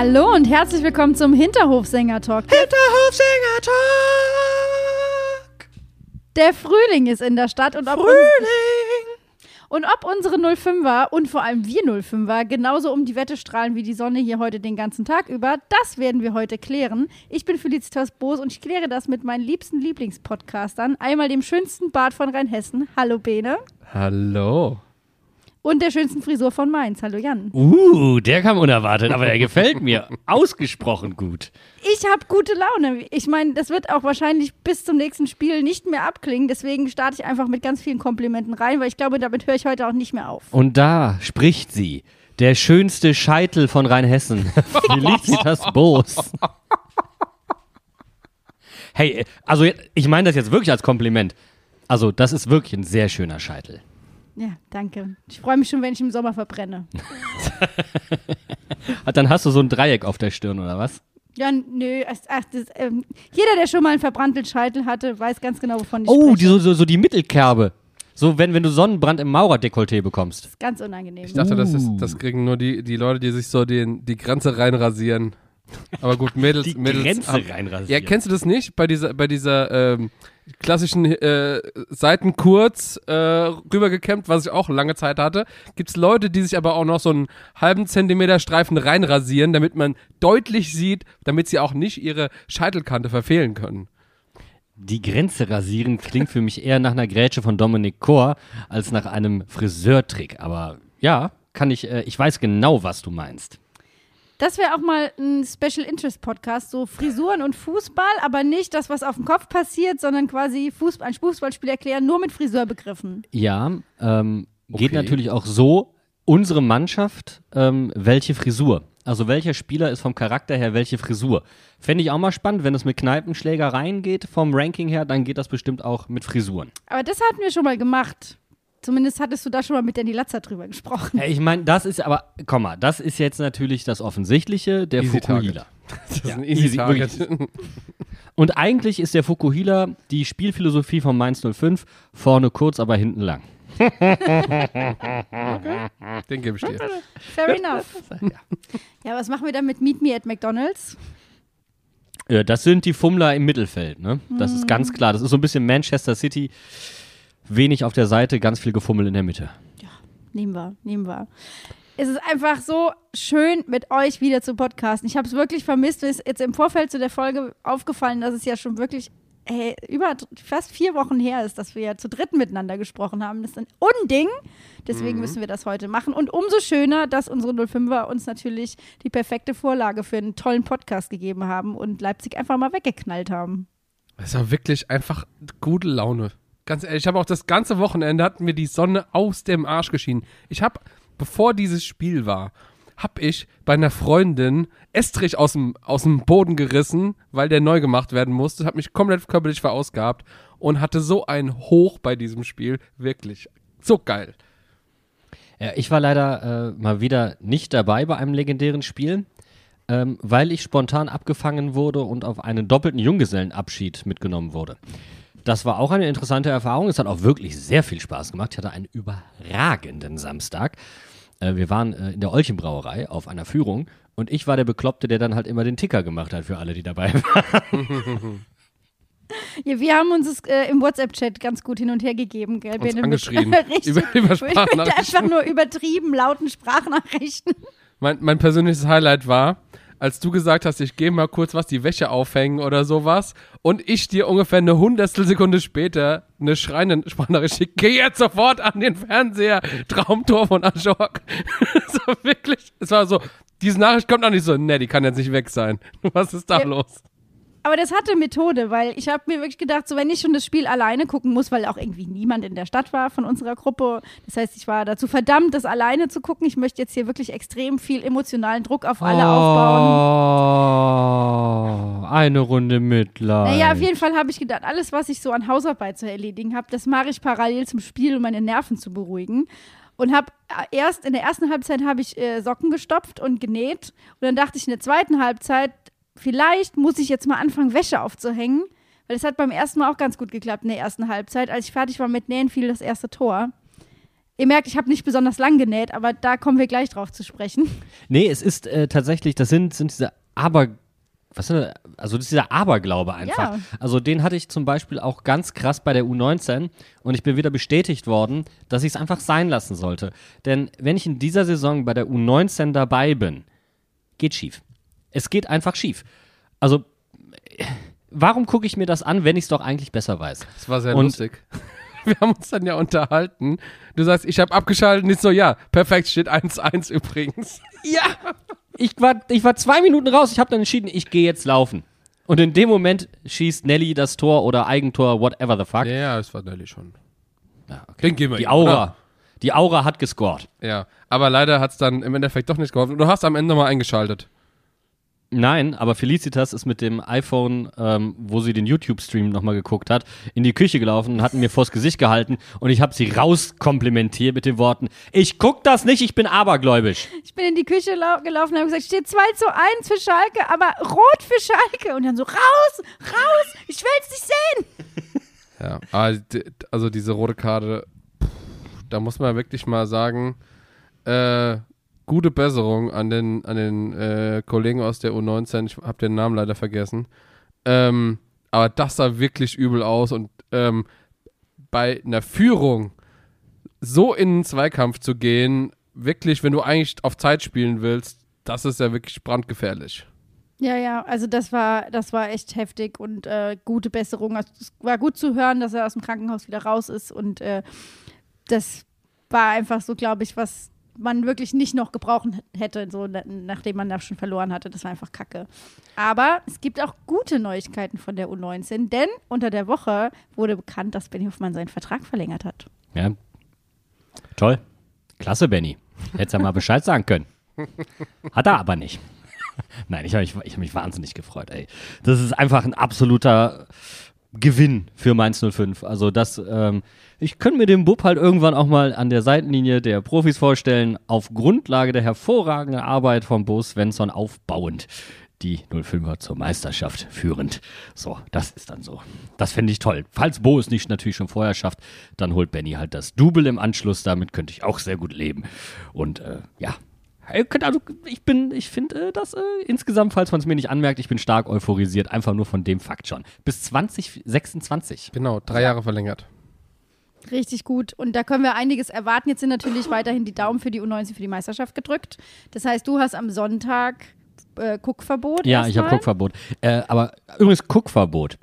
Hallo und herzlich willkommen zum Hinterhofsänger-Talk. Hinterhofsänger-Talk! Der Frühling ist in der Stadt und ob, Frühling! und ob unsere 05er und vor allem wir 05er genauso um die Wette strahlen wie die Sonne hier heute den ganzen Tag über, das werden wir heute klären. Ich bin Felicitas Boos und ich kläre das mit meinen liebsten Lieblingspodcastern. Einmal dem schönsten Bart von Rheinhessen. Hallo Bene. Hallo. Und der schönsten Frisur von Mainz. Hallo Jan. Uh, der kam unerwartet, aber der gefällt mir. Ausgesprochen gut. Ich habe gute Laune. Ich meine, das wird auch wahrscheinlich bis zum nächsten Spiel nicht mehr abklingen. Deswegen starte ich einfach mit ganz vielen Komplimenten rein, weil ich glaube, damit höre ich heute auch nicht mehr auf. Und da spricht sie. Der schönste Scheitel von Rheinhessen. Felicitas Boos. Hey, also ich meine das jetzt wirklich als Kompliment. Also, das ist wirklich ein sehr schöner Scheitel. Ja, danke. Ich freue mich schon, wenn ich im Sommer verbrenne. Dann hast du so ein Dreieck auf der Stirn, oder was? Ja, nö. Ach, das, ähm, jeder, der schon mal einen verbrannten Scheitel hatte, weiß ganz genau, wovon ich Oh, spreche. die, so, so, so die Mittelkerbe. So, wenn, wenn du Sonnenbrand im Maurerdekolleté bekommst. Das ist ganz unangenehm. Ich dachte, das, ist, Uh. das kriegen nur die, die Leute, die sich so den, die Grenze reinrasieren. Aber gut, Mädels, Die Mädels Grenze haben- reinrasieren. Ja, kennst du das nicht? Bei dieser, bei dieser ähm, klassischen äh, Seiten kurz äh, rübergekämmt, was ich auch lange Zeit hatte, gibt's Leute, die sich aber auch noch so einen halben Zentimeter Streifen reinrasieren, damit man deutlich sieht, damit sie auch nicht ihre Scheitelkante verfehlen können. Die Grenze rasieren klingt für mich eher nach einer Grätsche von Dominik Kor als nach einem Friseurtrick. Aber ja, kann ich, äh, ich weiß genau, was du meinst. Das wäre auch mal ein Special Interest Podcast, so Frisuren und Fußball, aber nicht das, was auf dem Kopf passiert, sondern quasi Fußball, ein Fußballspiel erklären, nur mit Friseurbegriffen. Ja, ähm, geht Okay. natürlich auch so. Unsere Mannschaft, ähm, welche Frisur? Also welcher Spieler ist vom Charakter her welche Frisur? Fände ich auch mal spannend, wenn es mit Kneipenschlägereien geht, vom Ranking her, dann geht das bestimmt auch mit Frisuren. Aber das hatten wir schon mal gemacht. Zumindest hattest du da schon mal mit Danny Latzer drüber gesprochen. Ja, ich meine, das ist aber, komm mal, das ist jetzt natürlich das Offensichtliche, der Easy Fukuhila. Das ist Ja, ein easy, easy, Target. Und eigentlich ist der Fukuhila die Spielphilosophie von Mainz 05 vorne kurz, aber hinten lang. Den gebe ich dir. Fair enough. Ja, was machen wir dann mit Meet Me at McDonald's? Ja, das sind die Fummler im Mittelfeld, ne? Das ist ganz klar. Das ist so ein bisschen Manchester City. Wenig auf der Seite, ganz viel Gefummel in der Mitte. Nehmen wir, nehmen wir. Es ist einfach so schön, mit euch wieder zu podcasten. Ich habe es wirklich vermisst. Mir ist jetzt im Vorfeld zu der Folge aufgefallen, dass es ja schon wirklich hey, über fast vier Wochen her ist, dass wir ja zu dritt miteinander gesprochen haben. Das ist ein Unding. Deswegen müssen wir das heute machen. Und umso schöner, dass unsere 05er uns natürlich die perfekte Vorlage für einen tollen Podcast gegeben haben und Leipzig einfach mal weggeknallt haben. Es war wirklich einfach gute Laune. Ganz ehrlich, ich habe auch das ganze Wochenende hat mir die Sonne aus dem Arsch geschienen. Ich habe, bevor dieses Spiel war, habe ich bei einer Freundin Estrich aus dem, aus dem Boden gerissen, weil der neu gemacht werden musste. Habe mich komplett körperlich verausgabt und hatte so ein Hoch bei diesem Spiel. Wirklich. So geil. Ja, ich war leider äh, mal wieder nicht dabei bei einem legendären Spiel, ähm, weil ich spontan abgefangen wurde und auf einen doppelten Junggesellenabschied mitgenommen wurde. Das war auch eine interessante Erfahrung. Es hat auch wirklich sehr viel Spaß gemacht. Ich hatte einen überragenden Samstag. Äh, wir waren äh, in der Olchenbrauerei auf einer Führung und ich war der Bekloppte, der dann halt immer den Ticker gemacht hat für alle, die dabei waren. Ja, wir haben uns es äh, im WhatsApp-Chat ganz gut hin und her gegeben, gell? Uns angeschrien. Richtig. Über- über Sprachnachrichten. einfach nur übertrieben lauten Sprachnachrichten. Mein, mein persönliches Highlight war, als du gesagt hast, ich gehe mal kurz was die Wäsche aufhängen oder sowas und ich dir ungefähr eine Hundertstel Sekunde später eine schreiende Sprachnachricht schicke, geh jetzt sofort an den Fernseher, Traumtor von Ajok. so wirklich, es war so, diese Nachricht kommt noch nicht so, ne, die kann jetzt nicht weg sein. Was ist da Ja. los? Aber das hatte Methode, weil ich habe mir wirklich gedacht, so wenn ich schon das Spiel alleine gucken muss, weil auch irgendwie niemand in der Stadt war von unserer Gruppe. Das heißt, ich war dazu verdammt, das alleine zu gucken. Ich möchte jetzt hier wirklich extrem viel emotionalen Druck auf alle aufbauen. Oh, eine Runde Mitleid. Naja, auf jeden Fall habe ich gedacht, alles, was ich so an Hausarbeit zu erledigen habe, das mache ich parallel zum Spiel, um meine Nerven zu beruhigen. Und habe erst in der ersten Halbzeit habe ich äh, Socken gestopft und genäht. Und dann dachte ich in der zweiten Halbzeit, vielleicht muss ich jetzt mal anfangen, Wäsche aufzuhängen. Weil das hat beim ersten Mal auch ganz gut geklappt in der ersten Halbzeit. Als ich fertig war mit Nähen, fiel das erste Tor. Ihr merkt, ich habe nicht besonders lang genäht, aber da kommen wir gleich drauf zu sprechen. Nee, es ist äh, tatsächlich, das sind, sind diese Aber. Was sind das? Also, das ist dieser Aberglaube einfach. Ja. Also, den hatte ich zum Beispiel auch ganz krass bei der U19 und ich bin wieder bestätigt worden, dass ich es einfach sein lassen sollte. Denn wenn ich in dieser Saison bei der U19 dabei bin, geht schief. Es geht einfach schief. Also, warum gucke ich mir das an, wenn ich es doch eigentlich besser weiß? Das war sehr Und- lustig. Wir haben uns dann ja unterhalten. Du sagst, ich habe abgeschaltet ich so, ja, perfekt, steht 1-1 übrigens. Ja. Ich war, ich war zwei Minuten raus. Ich habe dann entschieden, ich gehe jetzt laufen. Und in dem Moment schießt Nelly das Tor oder Eigentor, whatever the fuck. Ja, ja, das war Nelly schon. Ja, okay. Den gehen wir Die ihm, Aura. oder? Die Aura hat gescored. Ja, aber leider hat es dann im Endeffekt doch nicht geholfen. Du hast am Ende nochmal eingeschaltet. Nein, aber Felicitas ist mit dem iPhone, ähm, wo sie den YouTube-Stream nochmal geguckt hat, in die Küche gelaufen und hat mir vors Gesicht gehalten und ich habe sie rauskomplimentiert mit den Worten, ich guck das nicht, ich bin abergläubisch. Ich bin in die Küche lau gelaufen und habe gesagt, steht 2 zu 1 für Schalke, aber rot für Schalke. Und dann so, raus, raus, ich will es nicht sehen. Ja, d- also diese rote Karte, da muss man wirklich mal sagen, äh, gute Besserung an den, an den äh, Kollegen aus der U19. Ich habe den Namen leider vergessen. Ähm, aber das sah wirklich übel aus und ähm, bei einer Führung so in einen Zweikampf zu gehen, wirklich, wenn du eigentlich auf Zeit spielen willst, das ist ja wirklich brandgefährlich. Ja, ja, also das war, das war echt heftig und äh, gute Besserung. Also es war gut zu hören, dass er aus dem Krankenhaus wieder raus ist und äh, das war einfach so, glaube ich, was man wirklich nicht noch gebrauchen hätte, so na- nachdem man das schon verloren hatte. Das war einfach Kacke. Aber es gibt auch gute Neuigkeiten von der U19, denn unter der Woche wurde bekannt, dass Benny Hoffmann seinen Vertrag verlängert hat. Ja. Toll. Klasse, Benny. Hättest ja mal Bescheid sagen können. Hat er aber nicht. Nein, ich habe mich, ich hab mich wahnsinnig gefreut, ey. Das ist einfach ein absoluter Gewinn für Mainz 05. Also das, ähm, ich könnte mir den Bub halt irgendwann auch mal an der Seitenlinie der Profis vorstellen, auf Grundlage der hervorragenden Arbeit von Bo Svensson aufbauend. Die 05er zur Meisterschaft führend. So, das ist dann so. Das fände ich toll. Falls Bo es nicht natürlich schon vorher schafft, dann holt Benny halt das Double im Anschluss. Damit könnte ich auch sehr gut leben. Und äh, ja, Also, ich bin, ich finde äh, das äh, insgesamt, falls man es mir nicht anmerkt, ich bin stark euphorisiert, einfach nur von dem Fakt schon. Bis 2026. Genau, drei Jahre verlängert. Richtig gut. Und da können wir einiges erwarten. Jetzt sind natürlich weiterhin die Daumen für die U19 für die Meisterschaft gedrückt. Das heißt, du hast am Sonntag äh, Guckverbot. Ja, ich habe. Guckverbot. Äh, aber übrigens Guckverbot.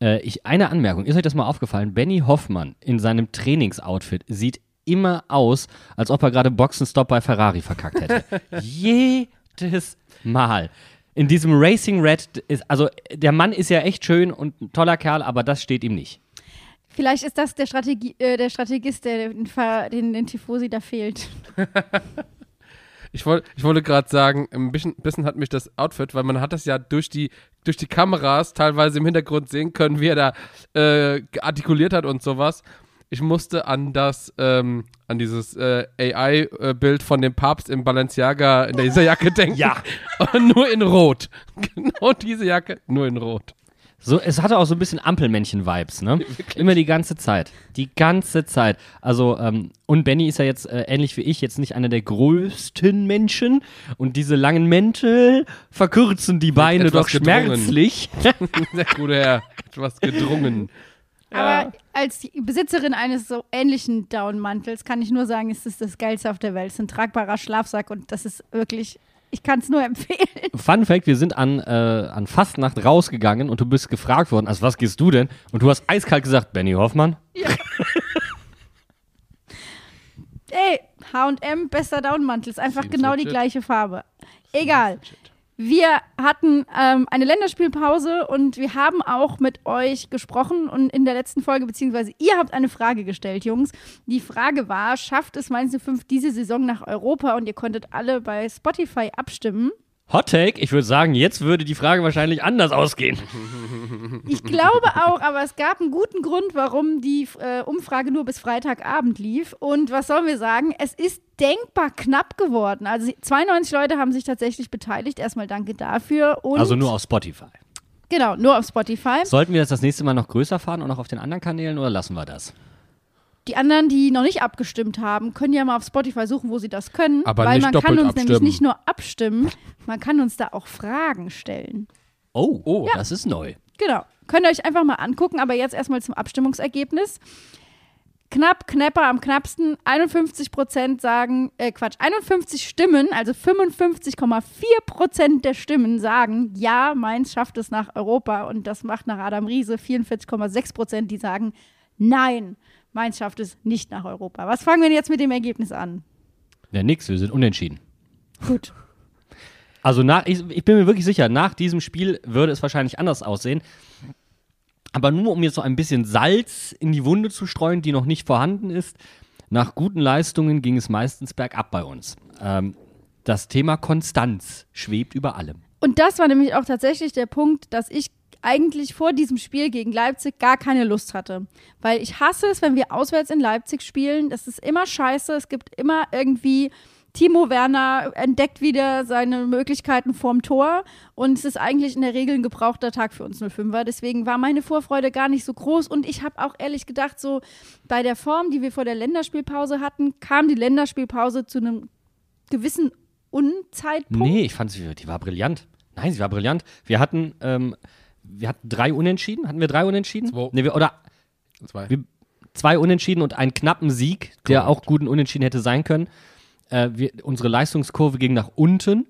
Äh, ich, eine Anmerkung, ist euch das mal aufgefallen? Benny Hoffmann in seinem Trainingsoutfit sieht immer aus, als ob er gerade Boxenstopp bei Ferrari verkackt hätte. Jedes Mal. In diesem Racing Red ist, also der Mann ist ja echt schön und ein toller Kerl, aber das steht ihm nicht. Vielleicht ist das der, Strategie, äh, der Strategist, der den, den, den Tifosi da fehlt. Ich, wollt, ich wollte gerade sagen, ein bisschen, bisschen hat mich das Outfit, weil man hat das ja durch die, durch die Kameras teilweise im Hintergrund sehen können, wie er da äh, artikuliert hat und sowas. Ich musste an das, ähm, an dieses äh, AI-Bild von dem Papst im Balenciaga in dieser Jacke denken. Ja. Nur in Rot. Genau diese Jacke, nur in Rot. So, es hatte auch so ein bisschen Ampelmännchen-Vibes, ne? Immer die ganze Zeit. Die ganze Zeit. Also, ähm, und Benny ist ja jetzt äh, ähnlich wie ich jetzt nicht einer der größten Menschen. Und diese langen Mäntel verkürzen die Beine doch gedrungen. schmerzlich. Sehr guter Herr. Etwas gedrungen. Aber als die Besitzerin eines so ähnlichen Downmantels kann ich nur sagen, es ist das Geilste auf der Welt. Es ist ein tragbarer Schlafsack und das ist wirklich, ich kann es nur empfehlen. Fun Fact: Wir sind an, äh, an Fastnacht rausgegangen und du bist gefragt worden, also was gehst du denn? Und du hast eiskalt gesagt, Benny Hoffmann. Ey, H&M, bester Downmantel, ist einfach Seems genau die legit. gleiche Farbe. Egal. Wir hatten ähm, eine Länderspielpause und wir haben auch mit euch gesprochen und in der letzten Folge, beziehungsweise ihr habt eine Frage gestellt, Jungs. Die Frage war, schafft es Mainz 05 diese Saison nach Europa? Und ihr konntet alle bei Spotify abstimmen. Hot Take, ich würde sagen, jetzt würde die Frage wahrscheinlich anders ausgehen. Ich glaube auch, aber es gab einen guten Grund, warum die äh, Umfrage nur bis Freitagabend lief. Und was sollen wir sagen? Es ist denkbar knapp geworden. Also 92 Leute haben sich tatsächlich beteiligt. Erstmal danke dafür. Und Also nur auf Spotify. Genau, nur auf Spotify. Sollten wir das das nächste Mal noch größer fahren und auch auf den anderen Kanälen oder lassen wir das? Die anderen, die noch nicht abgestimmt haben, können ja mal auf Spotify suchen, wo sie das können. Aber weil nicht man kann uns nämlich abstimmen. nicht nur abstimmen, man kann uns da auch Fragen stellen. Oh, Oh. das ist neu. Genau. Könnt ihr euch einfach mal angucken, aber jetzt erstmal zum Abstimmungsergebnis. Knapp, knapper am knappsten. 51 Prozent sagen, äh Quatsch, 51 Stimmen, also 55,4 Prozent der Stimmen sagen, ja, Mainz schafft es nach Europa. Und das macht nach Adam Riese 44,6 Prozent, die sagen, nein, Mainz schafft es nicht nach Europa. Was fangen wir denn jetzt mit dem Ergebnis an? Ja, nix, wir sind unentschieden. Gut. Also nach, ich, ich bin mir wirklich sicher, nach diesem Spiel würde es wahrscheinlich anders aussehen. Aber nur um jetzt so ein bisschen Salz in die Wunde zu streuen, die noch nicht vorhanden ist, nach guten Leistungen ging es meistens bergab bei uns. Ähm, das Thema Konstanz schwebt über allem. Und das war nämlich auch tatsächlich der Punkt, dass ich eigentlich vor diesem Spiel gegen Leipzig gar keine Lust hatte. Weil ich hasse es, wenn wir auswärts in Leipzig spielen. Das ist immer scheiße. Es gibt immer irgendwie. Timo Werner entdeckt wieder seine Möglichkeiten vorm Tor und es ist eigentlich in der Regel ein gebrauchter Tag für uns 05er. Deswegen war meine Vorfreude gar nicht so groß und ich habe auch ehrlich gedacht, so bei der Form, die wir vor der Länderspielpause hatten, kam die Länderspielpause zu einem gewissen Unzeitpunkt. Nee, ich fand sie, die war brillant. Nein, sie war brillant. Wir hatten, ähm, wir hatten drei Unentschieden. Hatten wir drei Unentschieden? Zwei. Nee, wir, oder Zwei. Wir- zwei Unentschieden und einen knappen Sieg, der Korrekt. auch guten Unentschieden hätte sein können. Äh, wir, unsere Leistungskurve ging nach unten.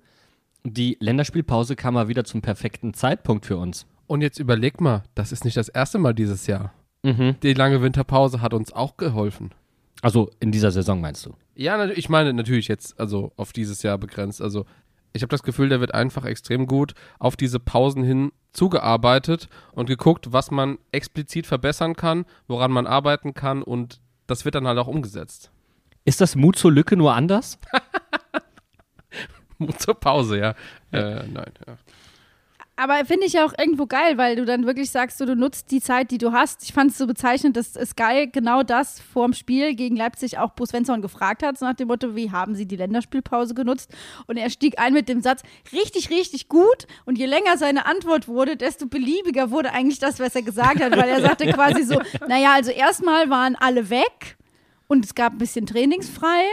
Die Länderspielpause kam mal wieder zum perfekten Zeitpunkt für uns. Und jetzt überleg mal, das ist nicht das erste Mal dieses Jahr. Mhm. Die lange Winterpause hat uns auch geholfen. Also in dieser Saison meinst du? Ja, ich meine natürlich jetzt, also auf dieses Jahr begrenzt. Also ich habe das Gefühl, der wird einfach extrem gut auf diese Pausen hin zugearbeitet und geguckt, was man explizit verbessern kann, woran man arbeiten kann und das wird dann halt auch umgesetzt. Ist das Mut zur Lücke nur anders? Zur Pause, ja. Äh, nein, ja. Aber finde ich auch irgendwo geil, weil du dann wirklich sagst, so, du nutzt die Zeit, die du hast. Ich fand es so bezeichnend, dass es geil genau das vorm Spiel gegen Leipzig auch Bo Svensson gefragt hat, so nach dem Motto, wie haben sie die Länderspielpause genutzt? Und er stieg ein mit dem Satz, richtig, richtig gut. Und je länger seine Antwort wurde, desto beliebiger wurde eigentlich das, was er gesagt hat, weil er sagte quasi so, naja, also erstmal waren alle weg und es gab ein bisschen trainingsfrei.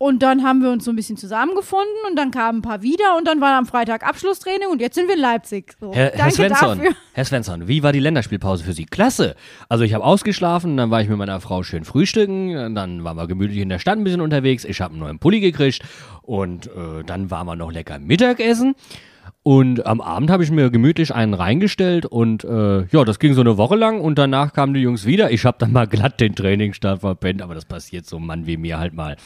Und dann haben wir uns so ein bisschen zusammengefunden und dann kamen ein paar wieder und dann war am Freitag Abschlusstraining und jetzt sind wir in Leipzig. So, Herr, Herr Svensson, dafür. Herr Svensson, wie war die Länderspielpause für Sie? Klasse. Also ich habe ausgeschlafen, dann war ich mit meiner Frau schön frühstücken, dann waren wir gemütlich in der Stadt ein bisschen unterwegs, ich habe einen neuen Pulli gekriegt und äh, dann waren wir noch lecker Mittagessen. Und am Abend habe ich mir gemütlich einen reingestellt und äh, ja, das ging so eine Woche lang und danach kamen die Jungs wieder. Ich habe dann mal glatt den Trainingsstart verpennt, aber das passiert so einem Mann wie mir halt mal.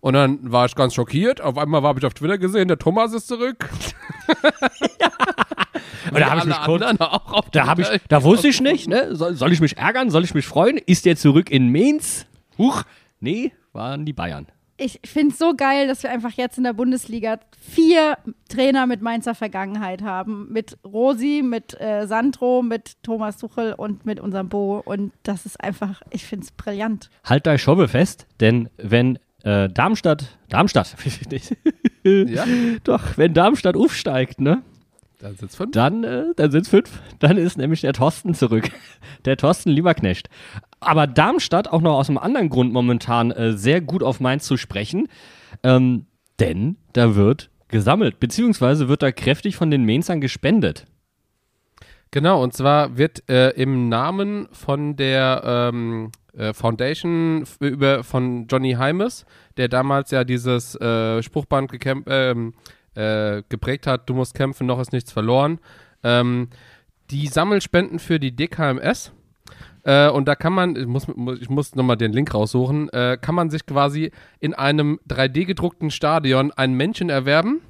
Und dann war ich ganz schockiert. Auf einmal habe ich auf Twitter gesehen, der Thomas ist zurück. Und da habe ich mich kurz, anderen auch auf Da habe ich, Twitter. da wusste ich nicht, ne? Soll, soll ich mich ärgern? Soll ich mich freuen? Ist der zurück in Mainz? Huch, nee, waren die Bayern. Ich finde es so geil, dass wir einfach jetzt in der Bundesliga vier Trainer mit Mainzer Vergangenheit haben. Mit Rosi, mit äh, Sandro, mit Thomas Tuchel und mit unserem Bo. Und das ist einfach, ich finde es brillant. Halt deine Schobbe fest, denn wenn äh, Darmstadt, Darmstadt, Ja, doch, wenn Darmstadt aufsteigt, ne? da sitzt fünf. Dann, äh, dann sind es fünf. Dann ist nämlich der Thorsten zurück. Der Thorsten Lieberknecht. Aber Darmstadt auch noch aus einem anderen Grund momentan äh, sehr gut auf Mainz zu sprechen. Ähm, denn da wird gesammelt, beziehungsweise wird da kräftig von den Mainzern gespendet. Genau, und zwar wird äh, im Namen von der ähm, äh, Foundation f- über, von Johnny Heimes, der damals ja dieses äh, Spruchband ähm, äh, geprägt hat, du musst kämpfen, noch ist nichts verloren, ähm, die Sammelspenden für die DKMS. Äh, und da kann man, ich muss, muss- ich muss nochmal den Link raussuchen, äh, kann man sich quasi in einem 3D gedruckten Stadion ein Männchen erwerben.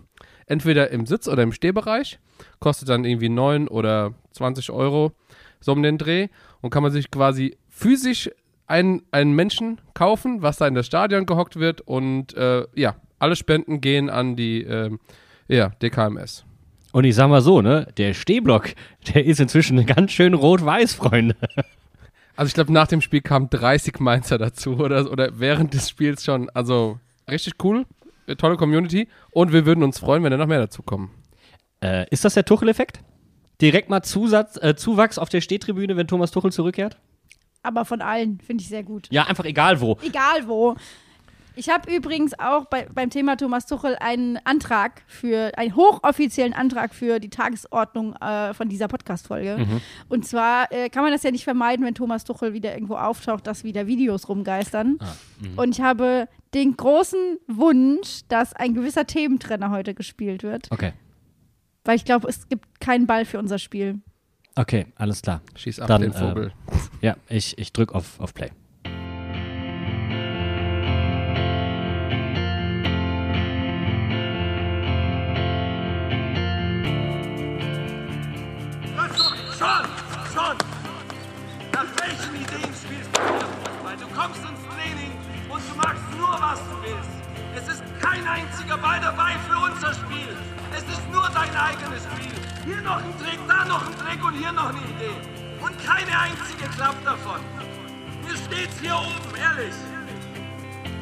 Entweder im Sitz- oder im Stehbereich. Kostet dann irgendwie 9 oder 20 Euro, so um den Dreh. Und kann man sich quasi physisch einen, einen Menschen kaufen, was da in das Stadion gehockt wird. Und äh, ja, alle Spenden gehen an die ähm, ja, DKMS. Und ich sag mal so, ne, der Stehblock, der ist inzwischen ganz schön rot-weiß, Freunde. Also ich glaube, nach dem Spiel kamen 30 Mainzer dazu oder, oder während des Spiels schon. Also richtig cool, äh, tolle Community und wir würden uns freuen, wenn da noch mehr dazu kommen. Äh, ist das der Tuchel-Effekt? Direkt mal Zusatz, äh, Zuwachs auf der Stehtribüne, wenn Thomas Tuchel zurückkehrt? Aber von allen finde ich sehr gut. Ja, einfach egal wo. Egal wo. Ich habe übrigens auch bei, beim Thema Thomas Tuchel einen Antrag für, einen hochoffiziellen Antrag für die Tagesordnung äh, von dieser Podcast-Folge. Und zwar äh, kann man das ja nicht vermeiden, wenn Thomas Tuchel wieder irgendwo auftaucht, dass wieder Videos rumgeistern. Und ich habe den großen Wunsch, dass ein gewisser Thementrenner heute gespielt wird. Okay. Weil ich glaube, es gibt keinen Ball für unser Spiel. Okay, alles klar. Schieß ab Dann, den Vogel. Ja, ich, ich drück auf, auf Play. Kein einziger Ball dabei für unser Spiel. Es ist nur dein eigenes Spiel. Hier noch ein Trick, da noch ein Trick und hier noch eine Idee. Und keine einzige klappt davon. Mir steht's hier oben, ehrlich.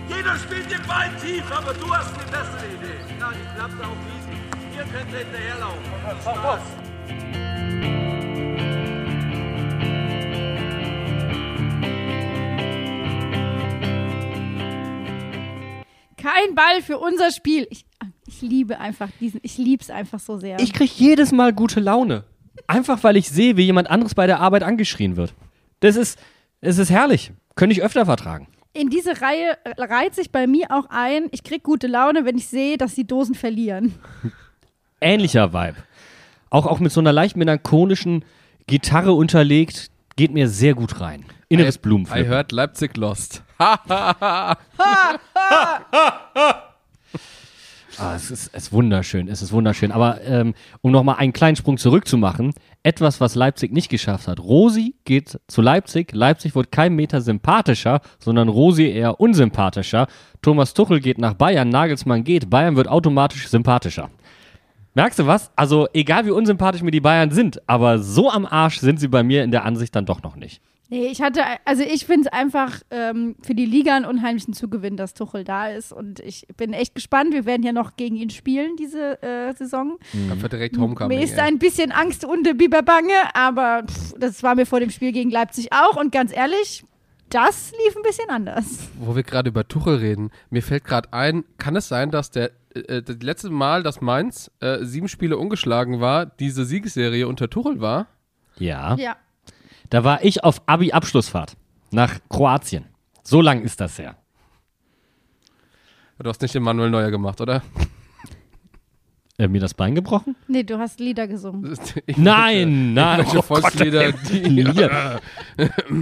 Jeder spielt den Ball tief, aber du hast eine bessere Idee. Ja, die klappt auch easy. Ihr könnt hinterherlaufen. Spaß. Kein Ball für unser Spiel. Ich, ich liebe einfach diesen, ich liebe es einfach so sehr. Ich krieg jedes Mal gute Laune. Einfach weil ich sehe, wie jemand anderes bei der Arbeit angeschrien wird. Das ist, es ist herrlich. Könnte ich öfter vertragen. in diese Reihe reiht sich bei mir auch ein, ich krieg gute Laune, wenn ich sehe, dass die Dosen verlieren. Ähnlicher Vibe. Auch, auch mit so einer leicht melancholischen Gitarre unterlegt, geht mir sehr gut rein. Inneres I Blumenpflücken. heard Leipzig lost. Ah, es, ist, es ist wunderschön, es ist wunderschön. Aber ähm, um nochmal einen kleinen Sprung zurückzumachen, etwas, was Leipzig nicht geschafft hat. Rosi geht zu Leipzig. Leipzig wird kein Meter sympathischer, sondern Rosi eher unsympathischer. Thomas Tuchel geht nach Bayern, Nagelsmann geht. Bayern wird automatisch sympathischer. Merkst du was? Also egal wie unsympathisch mir die Bayern sind, aber so am Arsch sind sie bei mir in der Ansicht dann doch noch nicht. Nee, ich hatte, also ich finde es einfach ähm, für die Liga einen unheimlichen Zugewinn, dass Tuchel da ist. Und ich bin echt gespannt. Wir werden ja noch gegen ihn spielen diese äh, Saison. Einfach direkt Homecoming. Mir ist ein bisschen Angst und Biberbange, aber pff, das war mir vor dem Spiel gegen Leipzig auch. Und ganz ehrlich, das lief ein bisschen anders. Wo wir gerade über Tuchel reden, mir fällt gerade ein, kann es sein, dass der äh, das letzte Mal, dass Mainz äh, sieben Spiele ungeschlagen war, diese Siegesserie unter Tuchel war? Ja. Ja. Da war ich auf Abi-Abschlussfahrt nach Kroatien. So lang ist das her. Du hast nicht den Manuel Neuer gemacht, oder? Äh, mir das Bein gebrochen? Nee, du hast Lieder gesungen. Nein, nein. Welche Oh Volkslieder, Gott, die- Lieder.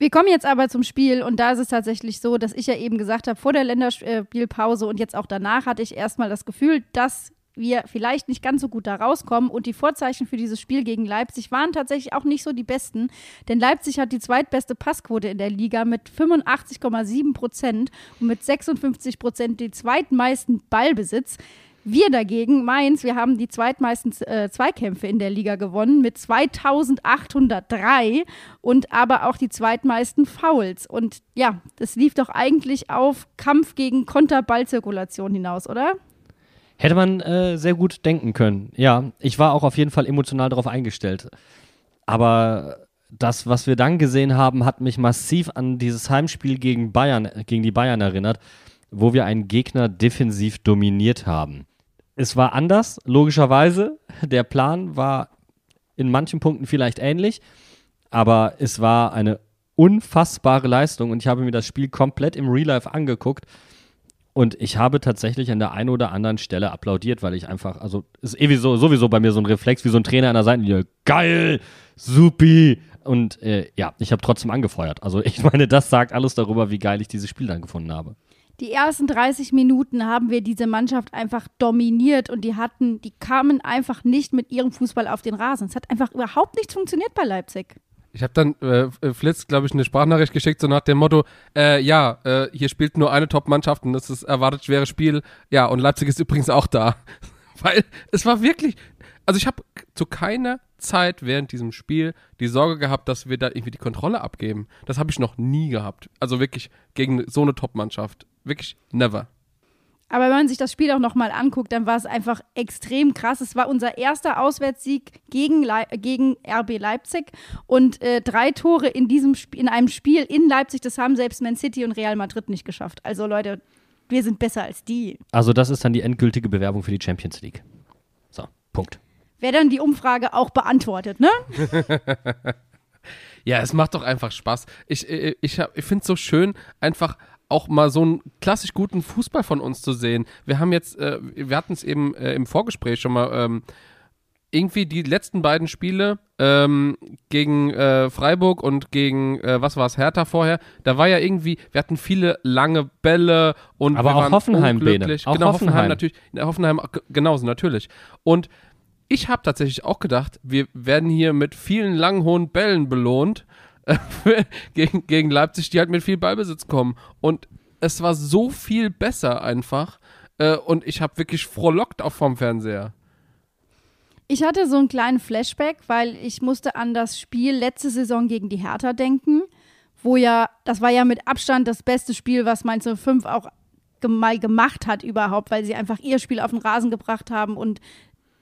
Wir kommen jetzt aber zum Spiel und da ist es tatsächlich so, dass ich ja eben gesagt habe, vor der Länderspielpause und jetzt auch danach hatte ich erstmal das Gefühl, dass wir vielleicht nicht ganz so gut da rauskommen und die Vorzeichen für dieses Spiel gegen Leipzig waren tatsächlich auch nicht so die besten, denn Leipzig hat die zweitbeste Passquote in der Liga mit 85,7 Prozent und mit 56 Prozent die zweitmeisten Ballbesitz. Wir dagegen, Mainz, wir haben die zweitmeisten äh, Zweikämpfe in der Liga gewonnen mit 2803 und aber auch die zweitmeisten Fouls. Und ja, das lief doch eigentlich auf Kampf gegen Konterballzirkulation hinaus, oder? Hätte man äh, sehr gut denken können. Ja, ich war auch auf jeden Fall emotional darauf eingestellt. Aber das, was wir dann gesehen haben, hat mich massiv an dieses Heimspiel gegen Bayern, gegen die Bayern erinnert, wo wir einen Gegner defensiv dominiert haben. Es war anders, logischerweise. Der Plan war in manchen Punkten vielleicht ähnlich, aber es war eine unfassbare Leistung und ich habe mir das Spiel komplett im Real Life angeguckt und ich habe tatsächlich an der einen oder anderen Stelle applaudiert, weil ich einfach, also ist eh so, sowieso bei mir so ein Reflex wie so ein Trainer an der Seitenlinie. Geil, supi. Und äh, ja, ich habe trotzdem angefeuert. Also ich meine, das sagt alles darüber, wie geil ich dieses Spiel dann gefunden habe. Die ersten 30 Minuten haben wir diese Mannschaft einfach dominiert und die hatten, die kamen einfach nicht mit ihrem Fußball auf den Rasen. Es hat einfach überhaupt nicht funktioniert bei Leipzig. Ich habe dann äh, Flitz, glaube ich, eine Sprachnachricht geschickt, so nach dem Motto, äh, ja, äh, hier spielt nur eine Top-Mannschaft und das ist erwartet schweres Spiel. Ja, und Leipzig ist übrigens auch da. Weil es war wirklich, also ich habe zu keiner Zeit während diesem Spiel die Sorge gehabt, dass wir da irgendwie die Kontrolle abgeben. Das habe ich noch nie gehabt. Also wirklich gegen so eine Top-Mannschaft. Wirklich never. Aber wenn man sich das Spiel auch nochmal anguckt, dann war es einfach extrem krass. Es war unser erster Auswärtssieg gegen, Le gegen RB Leipzig und äh, drei Tore in, diesem Sp in einem Spiel in Leipzig, das haben selbst Man City und Real Madrid nicht geschafft. Also Leute, wir sind besser als die. Also das ist dann die endgültige Bewerbung für die Champions League. So, Punkt. Wer dann die Umfrage auch beantwortet, ne? ja, es macht doch einfach Spaß. Ich, ich, ich, ich finde es so schön, einfach auch mal so einen klassisch guten Fußball von uns zu sehen. Wir haben jetzt, äh, wir hatten es eben äh, im Vorgespräch schon mal, ähm, irgendwie die letzten beiden Spiele ähm, gegen äh, Freiburg und gegen, äh, was war es, Hertha vorher, da war ja irgendwie, wir hatten viele lange Bälle und Aber wir auch Hoffenheim, unglücklich. Auch genau, Hoffenheim. Hoffenheim. natürlich, Hoffenheim genauso, natürlich. Und ich habe tatsächlich auch gedacht, wir werden hier mit vielen langen, hohen Bällen belohnt gegen, gegen Leipzig, die halt mit viel Ballbesitz kommen. Und es war so viel besser einfach. Äh, und ich habe wirklich frohlockt auch vom Fernseher. Ich hatte so einen kleinen Flashback, weil ich musste an das Spiel letzte Saison gegen die Hertha denken, wo ja, das war ja mit Abstand das beste Spiel, was Mainz 05 auch mal gemacht hat überhaupt, weil sie einfach ihr Spiel auf den Rasen gebracht haben und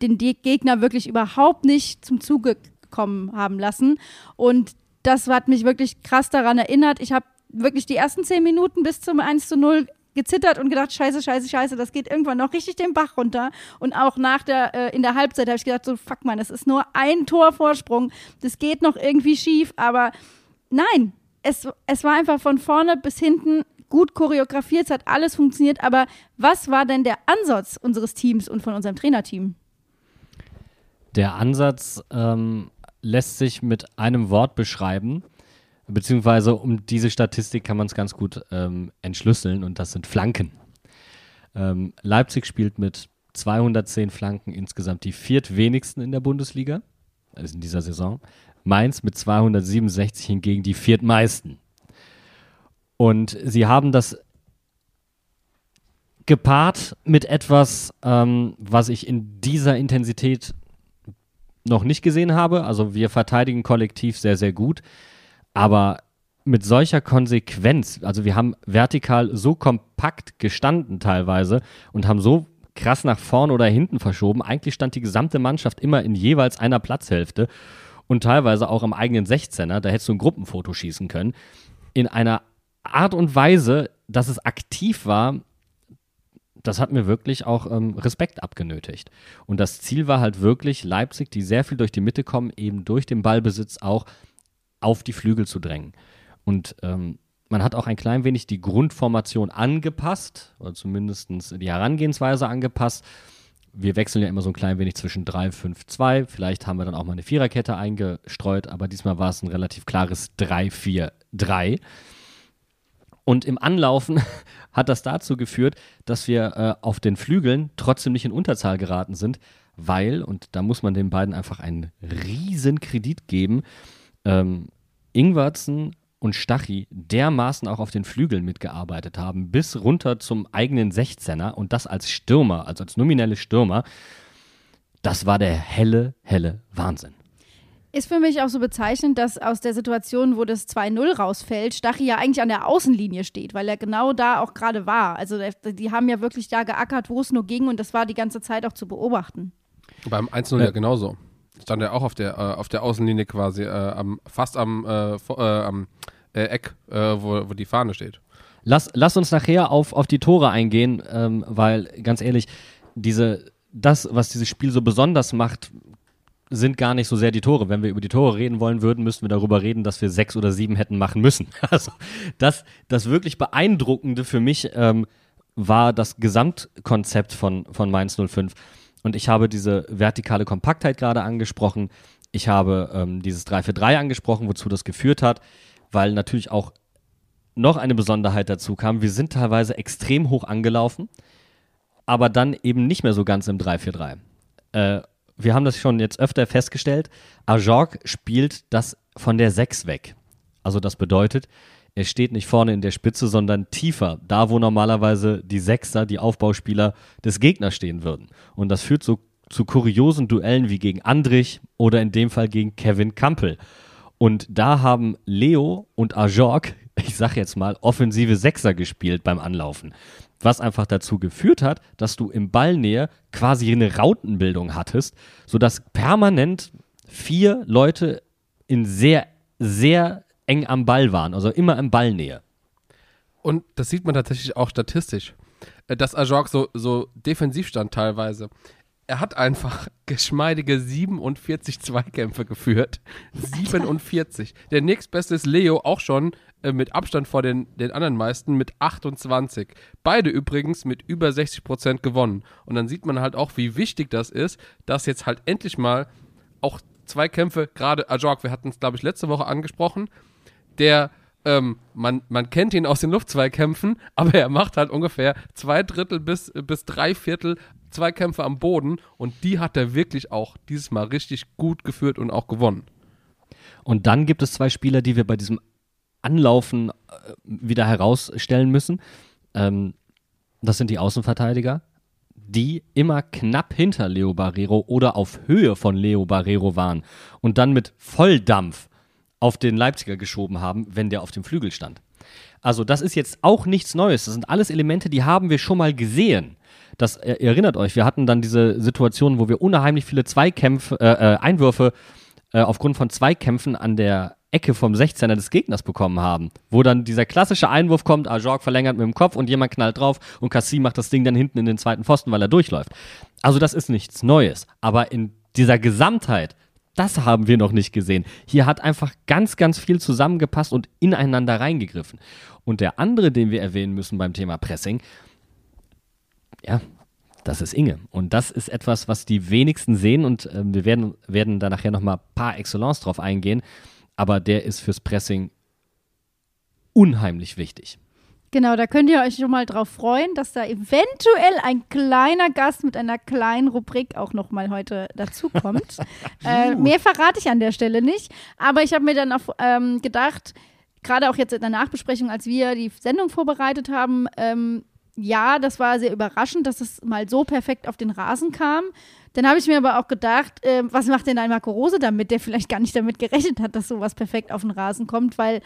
den De Gegner wirklich überhaupt nicht zum Zuge kommen haben lassen. Und das hat mich wirklich krass daran erinnert. Ich habe wirklich die ersten zehn Minuten bis zum 1 zu 0 gezittert und gedacht, scheiße, scheiße, scheiße, das geht irgendwann noch richtig den Bach runter. Und auch nach der, äh, in der Halbzeit habe ich gedacht, so, fuck man, das ist nur ein Torvorsprung. Das geht noch irgendwie schief, aber nein, es, es war einfach von vorne bis hinten gut choreografiert, es hat alles funktioniert, aber was war denn der Ansatz unseres Teams und von unserem Trainerteam? Der Ansatz ähm, lässt sich mit einem Wort beschreiben, beziehungsweise um diese Statistik kann man es ganz gut ähm, entschlüsseln und das sind Flanken. Ähm, Leipzig spielt mit 210 Flanken insgesamt die viertwenigsten in der Bundesliga, also in dieser Saison. Mainz mit 267 hingegen die viertmeisten. Und sie haben das gepaart mit etwas, ähm, was ich in dieser Intensität noch nicht gesehen habe. Also wir verteidigen kollektiv sehr, sehr gut. Aber mit solcher Konsequenz, also wir haben vertikal so kompakt gestanden teilweise und haben so krass nach vorne oder hinten verschoben. Eigentlich stand die gesamte Mannschaft immer in jeweils einer Platzhälfte und teilweise auch am eigenen 16er. Da hättest du ein Gruppenfoto schießen können. In einer Art und Weise, dass es aktiv war, das hat mir wirklich auch ähm, Respekt abgenötigt. Und das Ziel war halt wirklich, Leipzig, die sehr viel durch die Mitte kommen, eben durch den Ballbesitz auch auf die Flügel zu drängen. Und ähm, man hat auch ein klein wenig die Grundformation angepasst, oder zumindest die Herangehensweise angepasst. Wir wechseln ja immer so ein klein wenig zwischen 3, 5, 2. Vielleicht haben wir dann auch mal eine Viererkette eingestreut, aber diesmal war es ein relativ klares 3, 4, 3. Und im Anlaufen hat das dazu geführt, dass wir äh, auf den Flügeln trotzdem nicht in Unterzahl geraten sind, weil, und da muss man den beiden einfach einen riesen Kredit geben, ähm, Ingwertsen und Stachy dermaßen auch auf den Flügeln mitgearbeitet haben, bis runter zum eigenen 16er und das als Stürmer, also als nominelle Stürmer. Das war der helle, helle Wahnsinn. Ist für mich auch so bezeichnend, dass aus der Situation, wo das 2-0 rausfällt, Stachy ja eigentlich an der Außenlinie steht, weil er genau da auch gerade war. Also die haben ja wirklich da geackert, wo es nur ging und das war die ganze Zeit auch zu beobachten. Beim 1-0 ja genauso. Stand er auch auf der, äh, auf der Außenlinie quasi, äh, am, fast am, äh, äh, am äh, Eck, äh, wo, wo die Fahne steht. Lass, lass uns nachher auf, auf die Tore eingehen, ähm, weil ganz ehrlich, diese, das, was dieses Spiel so besonders macht, sind gar nicht so sehr die Tore. Wenn wir über die Tore reden wollen würden, müssten wir darüber reden, dass wir sechs oder sieben hätten machen müssen. Also das, das wirklich Beeindruckende für mich ähm, war das Gesamtkonzept von, von Mainz 05. Und ich habe diese vertikale Kompaktheit gerade angesprochen. Ich habe ähm, dieses 3 für 3 angesprochen, wozu das geführt hat, weil natürlich auch noch eine Besonderheit dazu kam, wir sind teilweise extrem hoch angelaufen, aber dann eben nicht mehr so ganz im 3-4-3. Äh, wir haben das schon jetzt öfter festgestellt. Ajorg spielt das von der 6 weg. Also das bedeutet, er steht nicht vorne in der Spitze, sondern tiefer, da wo normalerweise die Sechser, die Aufbauspieler des Gegners stehen würden. Und das führt so zu kuriosen Duellen wie gegen Andrich oder in dem Fall gegen Kevin Campbell. Und da haben Leo und Ajorg, ich sag jetzt mal, offensive Sechser gespielt beim Anlaufen. Was einfach dazu geführt hat, dass du im Ballnähe quasi eine Rautenbildung hattest, sodass permanent vier Leute in sehr, sehr eng am Ball waren, also immer im Ballnähe. Und das sieht man tatsächlich auch statistisch, äh, dass Ajorg so, so defensiv stand teilweise. Er hat einfach geschmeidige 47 Zweikämpfe geführt. 47. Der nächstbeste ist Leo auch schon äh, mit Abstand vor den, den anderen meisten mit 28. Beide übrigens mit über 60 Prozent gewonnen. Und dann sieht man halt auch, wie wichtig das ist, dass jetzt halt endlich mal auch Zweikämpfe, gerade Ajorg, wir hatten es glaube ich letzte Woche angesprochen, der ähm, man, man kennt ihn aus den Luftzweikämpfen, aber er macht halt ungefähr zwei Drittel bis, bis drei Viertel Zweikämpfe am Boden und die hat er wirklich auch dieses Mal richtig gut geführt und auch gewonnen. Und dann gibt es zwei Spieler, die wir bei diesem Anlaufen äh, wieder herausstellen müssen. Ähm, das sind die Außenverteidiger, die immer knapp hinter Leo Barrero oder auf Höhe von Leo Barrero waren und dann mit Volldampf auf den Leipziger geschoben haben, wenn der auf dem Flügel stand. Also das ist jetzt auch nichts Neues. Das sind alles Elemente, die haben wir schon mal gesehen. Das äh, erinnert euch, wir hatten dann diese Situation, wo wir unheimlich viele Zweikämpfe, äh, äh, Einwürfe äh, aufgrund von Zweikämpfen an der Ecke vom 16er des Gegners bekommen haben. Wo dann dieser klassische Einwurf kommt, Ajorg verlängert mit dem Kopf und jemand knallt drauf und Cassie macht das Ding dann hinten in den zweiten Pfosten, weil er durchläuft. Also das ist nichts Neues. Aber in dieser Gesamtheit das haben wir noch nicht gesehen. Hier hat einfach ganz, ganz viel zusammengepasst und ineinander reingegriffen. Und der andere, den wir erwähnen müssen beim Thema Pressing, ja, das ist Inge. Und das ist etwas, was die wenigsten sehen und äh, wir werden, werden da nachher nochmal par excellence drauf eingehen. Aber der ist fürs Pressing unheimlich wichtig. Genau, da könnt ihr euch schon mal drauf freuen, dass da eventuell ein kleiner Gast mit einer kleinen Rubrik auch noch mal heute dazukommt. äh, mehr verrate ich an der Stelle nicht, aber ich habe mir dann auch ähm, gedacht, gerade auch jetzt in der Nachbesprechung, als wir die Sendung vorbereitet haben, ähm, ja, das war sehr überraschend, dass es mal so perfekt auf den Rasen kam. Dann habe ich mir aber auch gedacht, äh, was macht denn ein Marco Rose damit, der vielleicht gar nicht damit gerechnet hat, dass sowas perfekt auf den Rasen kommt, weil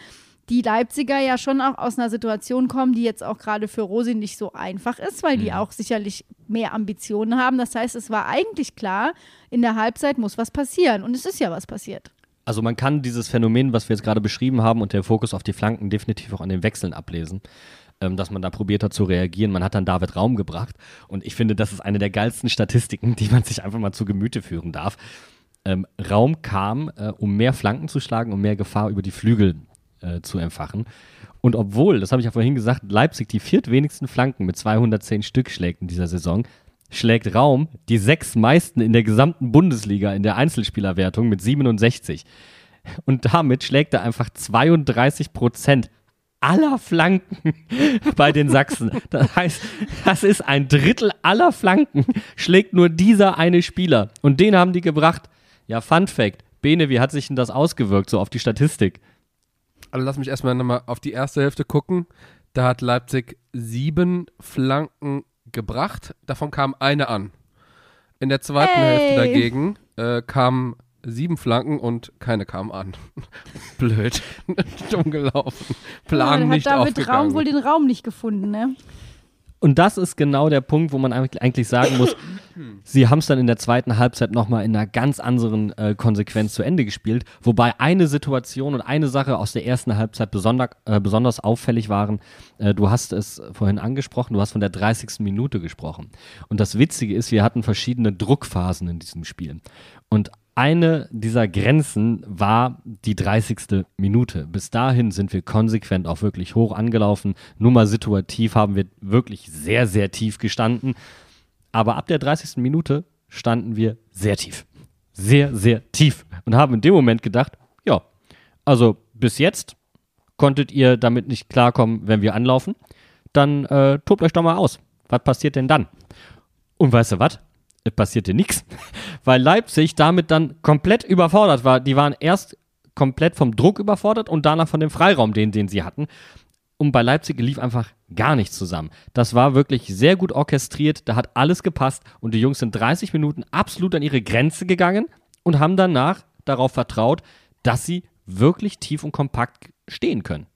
die Leipziger ja schon auch aus einer Situation kommen, die jetzt auch gerade für Rosi nicht so einfach ist, weil die mhm. auch sicherlich mehr Ambitionen haben. Das heißt, es war eigentlich klar, in der Halbzeit muss was passieren. Und es ist ja was passiert. Also man kann dieses Phänomen, was wir jetzt gerade beschrieben haben und der Fokus auf die Flanken definitiv auch an den Wechseln ablesen ähm, dass man da probiert hat zu reagieren. Man hat dann David Raum gebracht und ich finde, das ist eine der geilsten Statistiken, die man sich einfach mal zu Gemüte führen darf. Ähm, Raum kam, äh, um mehr Flanken zu schlagen, um mehr Gefahr über die Flügel äh, zu entfachen. Und obwohl, das habe ich ja vorhin gesagt, Leipzig die viertwenigsten Flanken mit 210 Stück schlägt in dieser Saison, schlägt Raum die sechs meisten in der gesamten Bundesliga in der Einzelspielerwertung mit 67. Und damit schlägt er einfach 32 Prozent aller Flanken bei den Sachsen. Das heißt, das ist ein Drittel aller Flanken, schlägt nur dieser eine Spieler. Und den haben die gebracht. Ja, Fun Fact. Bene, wie hat sich denn das ausgewirkt, so auf die Statistik? Also lass mich erstmal nochmal auf die erste Hälfte gucken. Da hat Leipzig sieben Flanken gebracht, davon kam eine an. In der zweiten hey. Hälfte dagegen äh, kamen sieben Flanken und keine kamen an. Blöd. Dumm gelaufen. Plan ja, nicht hat David aufgegangen. Raum wohl den Raum nicht gefunden, ne? Und das ist genau der Punkt, wo man eigentlich sagen muss, sie haben es dann in der zweiten Halbzeit nochmal in einer ganz anderen äh, Konsequenz zu Ende gespielt, wobei eine Situation und eine Sache aus der ersten Halbzeit besonder, äh, besonders auffällig waren. Äh, du hast es vorhin angesprochen, du hast von der 30. Minute gesprochen. Und das Witzige ist, wir hatten verschiedene Druckphasen in diesem Spiel. Und eine dieser Grenzen war die 30. Minute. Bis dahin sind wir konsequent auch wirklich hoch angelaufen. Nur mal situativ haben wir wirklich sehr, sehr tief gestanden. Aber ab der 30. Minute standen wir sehr tief. Sehr, sehr tief. Und haben in dem Moment gedacht, ja, also bis jetzt konntet ihr damit nicht klarkommen, wenn wir anlaufen, dann äh, tobt euch doch mal aus. Was passiert denn dann? Und weißt du was? Passierte nichts, weil Leipzig damit dann komplett überfordert war. Die waren erst komplett vom Druck überfordert und danach von dem Freiraum, den, den sie hatten. Und bei Leipzig lief einfach gar nichts zusammen. Das war wirklich sehr gut orchestriert, da hat alles gepasst und die Jungs sind 30 Minuten absolut an ihre Grenze gegangen und haben danach darauf vertraut, dass sie wirklich tief und kompakt stehen können.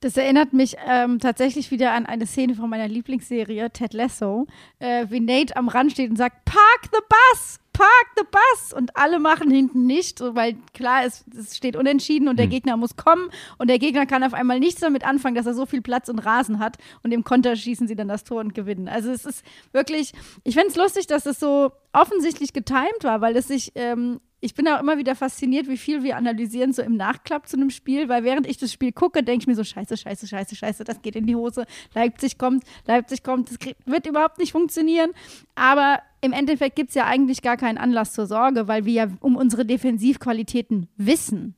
Das erinnert mich ähm, tatsächlich wieder an eine Szene von meiner Lieblingsserie, Ted Lasso, äh, wie Nate am Rand steht und sagt, Park the bus! Park the bus! Und alle machen hinten nicht, weil klar, es, es steht unentschieden und der Hm. Gegner muss kommen und der Gegner kann auf einmal nichts damit anfangen, dass er so viel Platz und Rasen hat und im Konter schießen sie dann das Tor und gewinnen. Also es ist wirklich, ich finde es lustig, dass es so offensichtlich getimed war, weil es sich ähm, ich bin auch immer wieder fasziniert, wie viel wir analysieren, so im Nachklapp zu einem Spiel, weil während ich das Spiel gucke, denke ich mir so, scheiße, scheiße, scheiße, scheiße, das geht in die Hose, Leipzig kommt, Leipzig kommt, das wird überhaupt nicht funktionieren. Aber im Endeffekt gibt es ja eigentlich gar keinen Anlass zur Sorge, weil wir ja um unsere Defensivqualitäten wissen.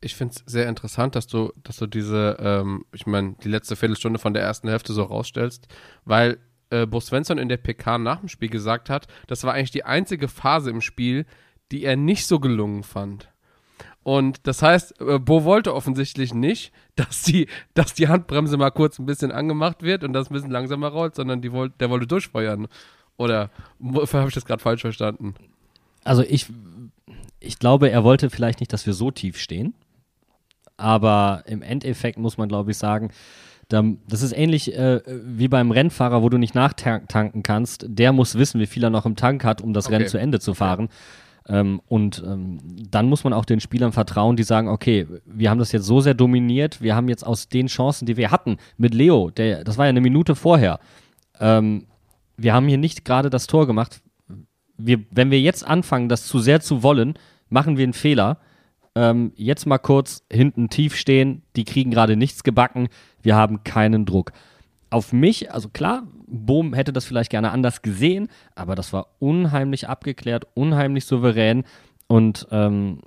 Ich finde es sehr interessant, dass du, dass du diese, ähm, ich meine, die letzte Viertelstunde von der ersten Hälfte so rausstellst, weil äh, Bo Svensson in der PK nach dem Spiel gesagt hat, das war eigentlich die einzige Phase im Spiel, die er nicht so gelungen fand. Und das heißt, äh, Bo wollte offensichtlich nicht, dass die, dass die Handbremse mal kurz ein bisschen angemacht wird und das ein bisschen langsamer rollt, sondern die wollt, der wollte durchfeuern. Oder habe ich das gerade falsch verstanden? Also ich, ich glaube, er wollte vielleicht nicht, dass wir so tief stehen. Aber im Endeffekt muss man, glaube ich, sagen, da, das ist ähnlich äh, wie beim Rennfahrer, wo du nicht nachtanken kannst. Der muss wissen, wie viel er noch im Tank hat, um das Okay. Rennen zu Ende zu fahren. Ähm, und ähm, dann muss man auch den Spielern vertrauen, die sagen, okay, wir haben das jetzt so sehr dominiert, wir haben jetzt aus den Chancen, die wir hatten, mit Leo, der, das war ja eine Minute vorher, ähm, wir haben hier nicht gerade das Tor gemacht. Wir, wenn wir jetzt anfangen, das zu sehr zu wollen, machen wir einen Fehler. Ähm, jetzt mal kurz hinten tief stehen, die kriegen gerade nichts gebacken, wir haben keinen Druck. Auf mich, also klar, Bohm hätte das vielleicht gerne anders gesehen, aber das war unheimlich abgeklärt, unheimlich souverän und ähm,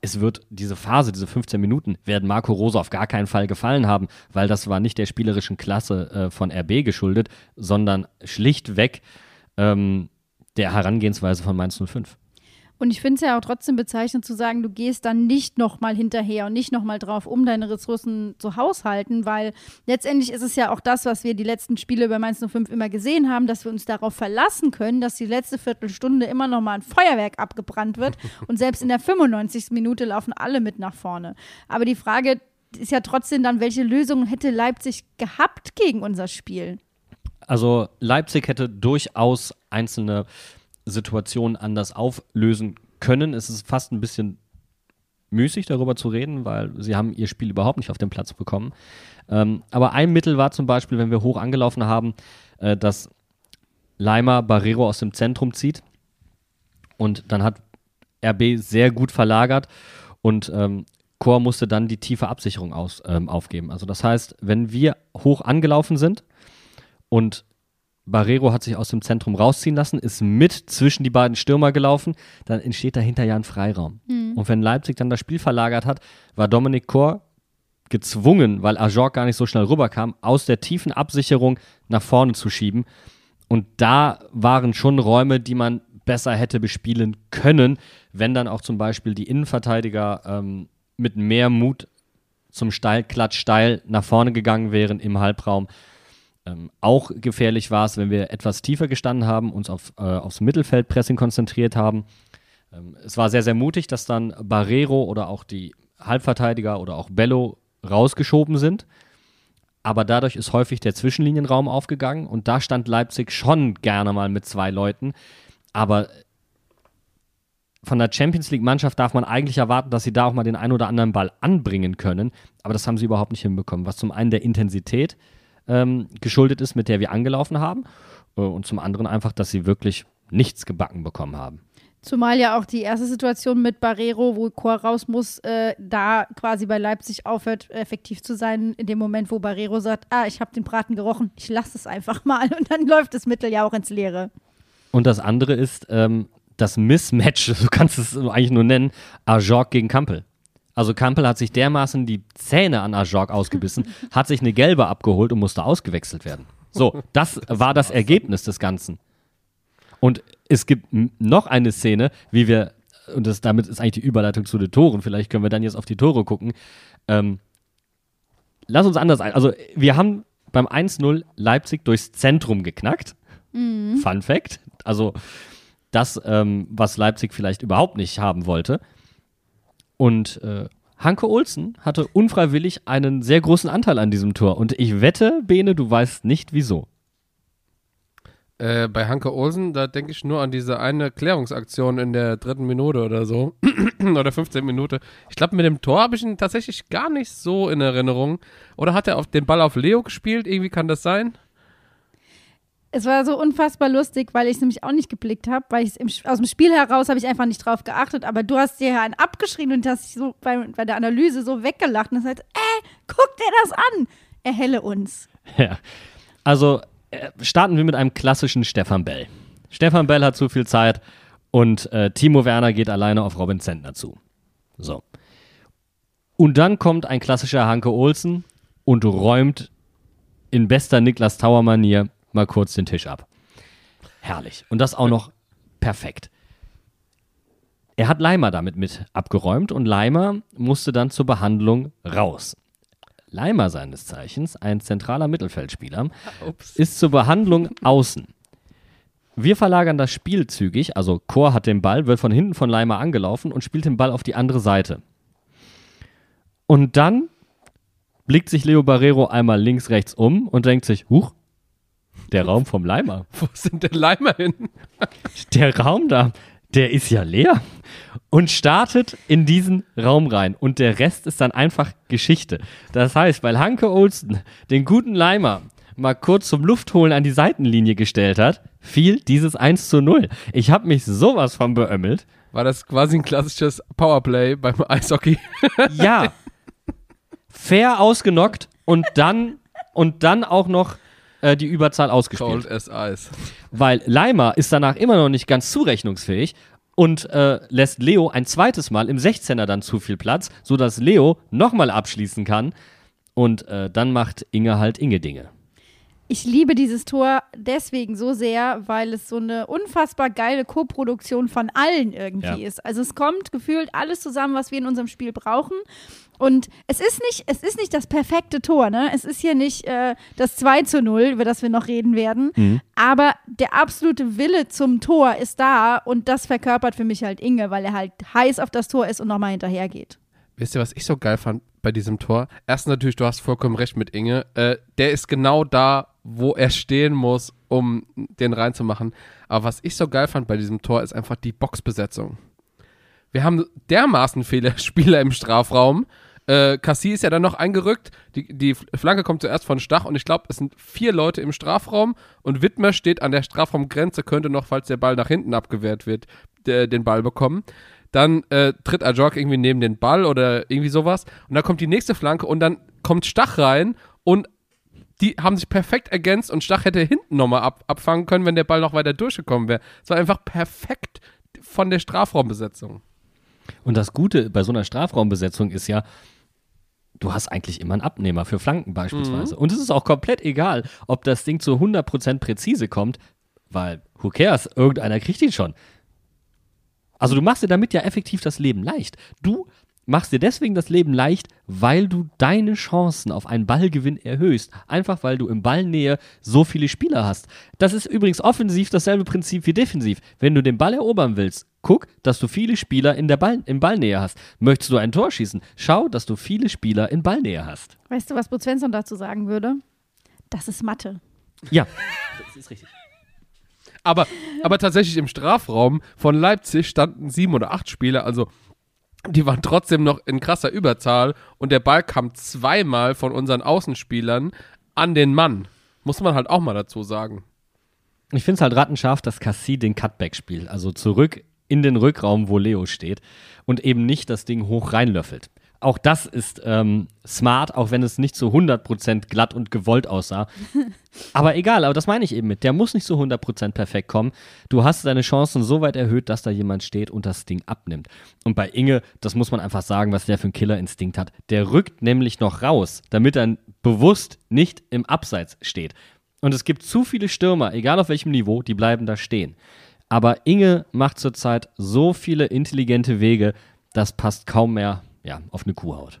es wird diese Phase, diese 15 Minuten, werden Marco Rose auf gar keinen Fall gefallen haben, weil das war nicht der spielerischen Klasse äh, von RB geschuldet, sondern schlichtweg ähm, der Herangehensweise von Mainz 05. Und ich finde es ja auch trotzdem bezeichnend zu sagen, du gehst dann nicht nochmal hinterher und nicht nochmal drauf, um deine Ressourcen zu haushalten, weil letztendlich ist es ja auch das, was wir die letzten Spiele bei Mainz 05 immer gesehen haben, dass wir uns darauf verlassen können, dass die letzte Viertelstunde immer nochmal ein Feuerwerk abgebrannt wird und selbst in der 95. Minute laufen alle mit nach vorne. Aber die Frage ist ja trotzdem dann, welche Lösungen hätte Leipzig gehabt gegen unser Spiel? Also Leipzig hätte durchaus einzelne Situationen anders auflösen können. Es ist fast ein bisschen müßig, darüber zu reden, weil sie haben ihr Spiel überhaupt nicht auf den Platz bekommen. Ähm, aber ein Mittel war zum Beispiel, wenn wir hoch angelaufen haben, äh, dass Leimer Barrero aus dem Zentrum zieht und dann hat RB sehr gut verlagert und ähm, Chor musste dann die tiefe Absicherung aus, ähm, aufgeben. Also das heißt, wenn wir hoch angelaufen sind und Barrero hat sich aus dem Zentrum rausziehen lassen, ist mit zwischen die beiden Stürmer gelaufen, dann entsteht dahinter ja ein Freiraum. Und wenn Leipzig dann das Spiel verlagert hat, war Dominik Kor gezwungen, weil Ajorc gar nicht so schnell rüberkam, aus der tiefen Absicherung nach vorne zu schieben. Und da waren schon Räume, die man besser hätte bespielen können, wenn dann auch zum Beispiel die Innenverteidiger ähm, mit mehr Mut zum Steilklatsch steil nach vorne gegangen wären im Halbraum. Ähm, auch gefährlich war es, wenn wir etwas tiefer gestanden haben, uns auf, äh, aufs Mittelfeldpressing konzentriert haben. Ähm, es war sehr, sehr mutig, dass dann Barrero oder auch die Halbverteidiger oder auch Bello rausgeschoben sind. Aber dadurch ist häufig der Zwischenlinienraum aufgegangen und da stand Leipzig schon gerne mal mit zwei Leuten. Aber von der Champions League-Mannschaft darf man eigentlich erwarten, dass sie da auch mal den einen oder anderen Ball anbringen können. Aber das haben sie überhaupt nicht hinbekommen. Was zum einen der Intensität ähm, geschuldet ist, mit der wir angelaufen haben. Äh, und zum anderen einfach, dass sie wirklich nichts gebacken bekommen haben. Zumal ja auch die erste Situation mit Barrero, wo Chor raus muss, äh, da quasi bei Leipzig aufhört, effektiv zu sein, in dem Moment, wo Barrero sagt, ah, ich habe den Braten gerochen, ich lasse es einfach mal. Und dann läuft das Mittel ja auch ins Leere. Und das andere ist ähm, das Mismatch, so kannst du es eigentlich nur nennen, Ajorc gegen Kampel. Also Kampel hat sich dermaßen die Zähne an Ajorg ausgebissen, hat sich eine gelbe abgeholt und musste ausgewechselt werden. So, das war das Ergebnis des Ganzen. Und es gibt noch eine Szene, wie wir, und das, damit ist eigentlich die Überleitung zu den Toren, vielleicht können wir dann jetzt auf die Tore gucken. Ähm, lass uns anders ein. Also, wir haben beim 1-0 Leipzig durchs Zentrum geknackt. Fun Fact. Also, das, ähm, was Leipzig vielleicht überhaupt nicht haben wollte. Und äh, Hanke Olsen hatte unfreiwillig einen sehr großen Anteil an diesem Tor. Und ich wette, Bene, du weißt nicht wieso. Äh, bei Hanke Olsen, da denke ich nur an diese eine Klärungsaktion in der dritten Minute oder so. oder 15 Minute. Ich glaube, mit dem Tor habe ich ihn tatsächlich gar nicht so in Erinnerung. Oder hat er auf den Ball auf Leo gespielt? Irgendwie kann das sein? Es war so unfassbar lustig, weil ich es nämlich auch nicht geblickt habe, weil ich es aus dem Spiel heraus habe ich einfach nicht drauf geachtet, aber du hast dir einen abgeschrieben und hast dich so bei, bei der Analyse so weggelacht und hast gesagt, äh, guck dir das an, erhelle uns. Ja. Also äh, starten wir mit einem klassischen Stefan Bell. Stefan Bell hat zu viel Zeit und äh, Timo Werner geht alleine auf Robin Zentner zu. So. Und dann kommt ein klassischer Hanke Olsen und räumt in bester Niklas Tauer Manier mal kurz den Tisch ab. Herrlich. Und das auch noch perfekt. Er hat Leimer damit mit abgeräumt und Leimer musste dann zur Behandlung raus. Leimer seines Zeichens, ein zentraler Mittelfeldspieler, Ups. ist zur Behandlung außen. Wir verlagern das Spiel zügig, also Chor hat den Ball, wird von hinten von Leimer angelaufen und spielt den Ball auf die andere Seite. Und dann blickt sich Leo Barrero einmal links, rechts um und denkt sich, huch, der Raum vom Leimer. Wo sind denn Leimer hin? Der Raum da, der ist ja leer. Und startet in diesen Raum rein. Und der Rest ist dann einfach Geschichte. Das heißt, weil Hanke Olsen den guten Leimer mal kurz zum Luftholen an die Seitenlinie gestellt hat, fiel dieses 1 zu 0. Ich habe mich sowas von beömmelt. War das quasi ein klassisches Powerplay beim Eishockey? Ja. Fair ausgenockt und dann, und dann auch noch äh, die Überzahl ausgespielt. Cold as Ice. weil Leimer ist danach immer noch nicht ganz zurechnungsfähig und äh, lässt Leo ein zweites Mal im 16er dann zu viel Platz, sodass Leo nochmal abschließen kann. Und äh, dann macht Inge halt Inge-Dinge. Ich liebe dieses Tor deswegen so sehr, weil es so eine unfassbar geile Co-Produktion von allen irgendwie Ja. ist. Also es kommt gefühlt alles zusammen, was wir in unserem Spiel brauchen. Und es ist nicht, es ist nicht das perfekte Tor, ne? Es ist hier nicht äh, das 2 zu 0, über das wir noch reden werden. Mhm. Aber der absolute Wille zum Tor ist da und das verkörpert für mich halt Inge, weil er halt heiß auf das Tor ist und nochmal hinterher geht. Wisst ihr, was ich so geil fand bei diesem Tor? Erstens natürlich, du hast vollkommen recht mit Inge. Äh, der ist genau da, wo er stehen muss, um den reinzumachen. Aber was ich so geil fand bei diesem Tor, ist einfach die Boxbesetzung. Wir haben dermaßen viele Spieler im Strafraum. Äh, Cassie ist ja dann noch eingerückt. Die, die Flanke kommt zuerst von Stach und ich glaube, es sind vier Leute im Strafraum und Wittmer steht an der Strafraumgrenze, könnte noch, falls der Ball nach hinten abgewehrt wird, der, den Ball bekommen. Dann äh, tritt Ajok irgendwie neben den Ball oder irgendwie sowas. Und dann kommt die nächste Flanke und dann kommt Stach rein und die haben sich perfekt ergänzt und Stach hätte hinten nochmal ab, abfangen können, wenn der Ball noch weiter durchgekommen wäre. Es war einfach perfekt von der Strafraumbesetzung. Und das Gute bei so einer Strafraumbesetzung ist ja, du hast eigentlich immer einen Abnehmer für Flanken beispielsweise. Und es ist auch komplett egal, ob das Ding zu 100% präzise kommt, weil who cares, irgendeiner kriegt ihn schon. Also du machst dir damit ja effektiv das Leben leicht. Du machst dir deswegen das Leben leicht, weil du deine Chancen auf einen Ballgewinn erhöhst. Einfach weil du im Ballnähe so viele Spieler hast. Das ist übrigens offensiv dasselbe Prinzip wie defensiv. Wenn du den Ball erobern willst, guck, dass du viele Spieler in der Ball, im Ballnähe hast. Möchtest du ein Tor schießen, schau, dass du viele Spieler in Ballnähe hast. Weißt du, was Bo Svensson dazu sagen würde? Das ist Mathe. Ja, das ist richtig. Aber, aber tatsächlich im Strafraum von Leipzig standen sieben oder acht Spieler, also die waren trotzdem noch in krasser Überzahl und der Ball kam zweimal von unseren Außenspielern an den Mann. Muss man halt auch mal dazu sagen. Ich finde es halt rattenscharf, dass Cassie den Cutback spielt. Also zurück in den Rückraum, wo Leo steht. Und eben nicht das Ding hoch reinlöffelt. Auch das ist ähm, smart, auch wenn es nicht zu 100% glatt und gewollt aussah. aber egal, aber das meine ich eben mit. Der muss nicht zu 100% perfekt kommen. Du hast deine Chancen so weit erhöht, dass da jemand steht und das Ding abnimmt. Und bei Inge, das muss man einfach sagen, was der für einen Killerinstinkt hat. Der rückt nämlich noch raus, damit er bewusst nicht im Abseits steht. Und es gibt zu viele Stürmer, egal auf welchem Niveau, die bleiben da stehen. Aber Inge macht zurzeit so viele intelligente Wege, das passt kaum mehr ja, auf eine Kuhhaut.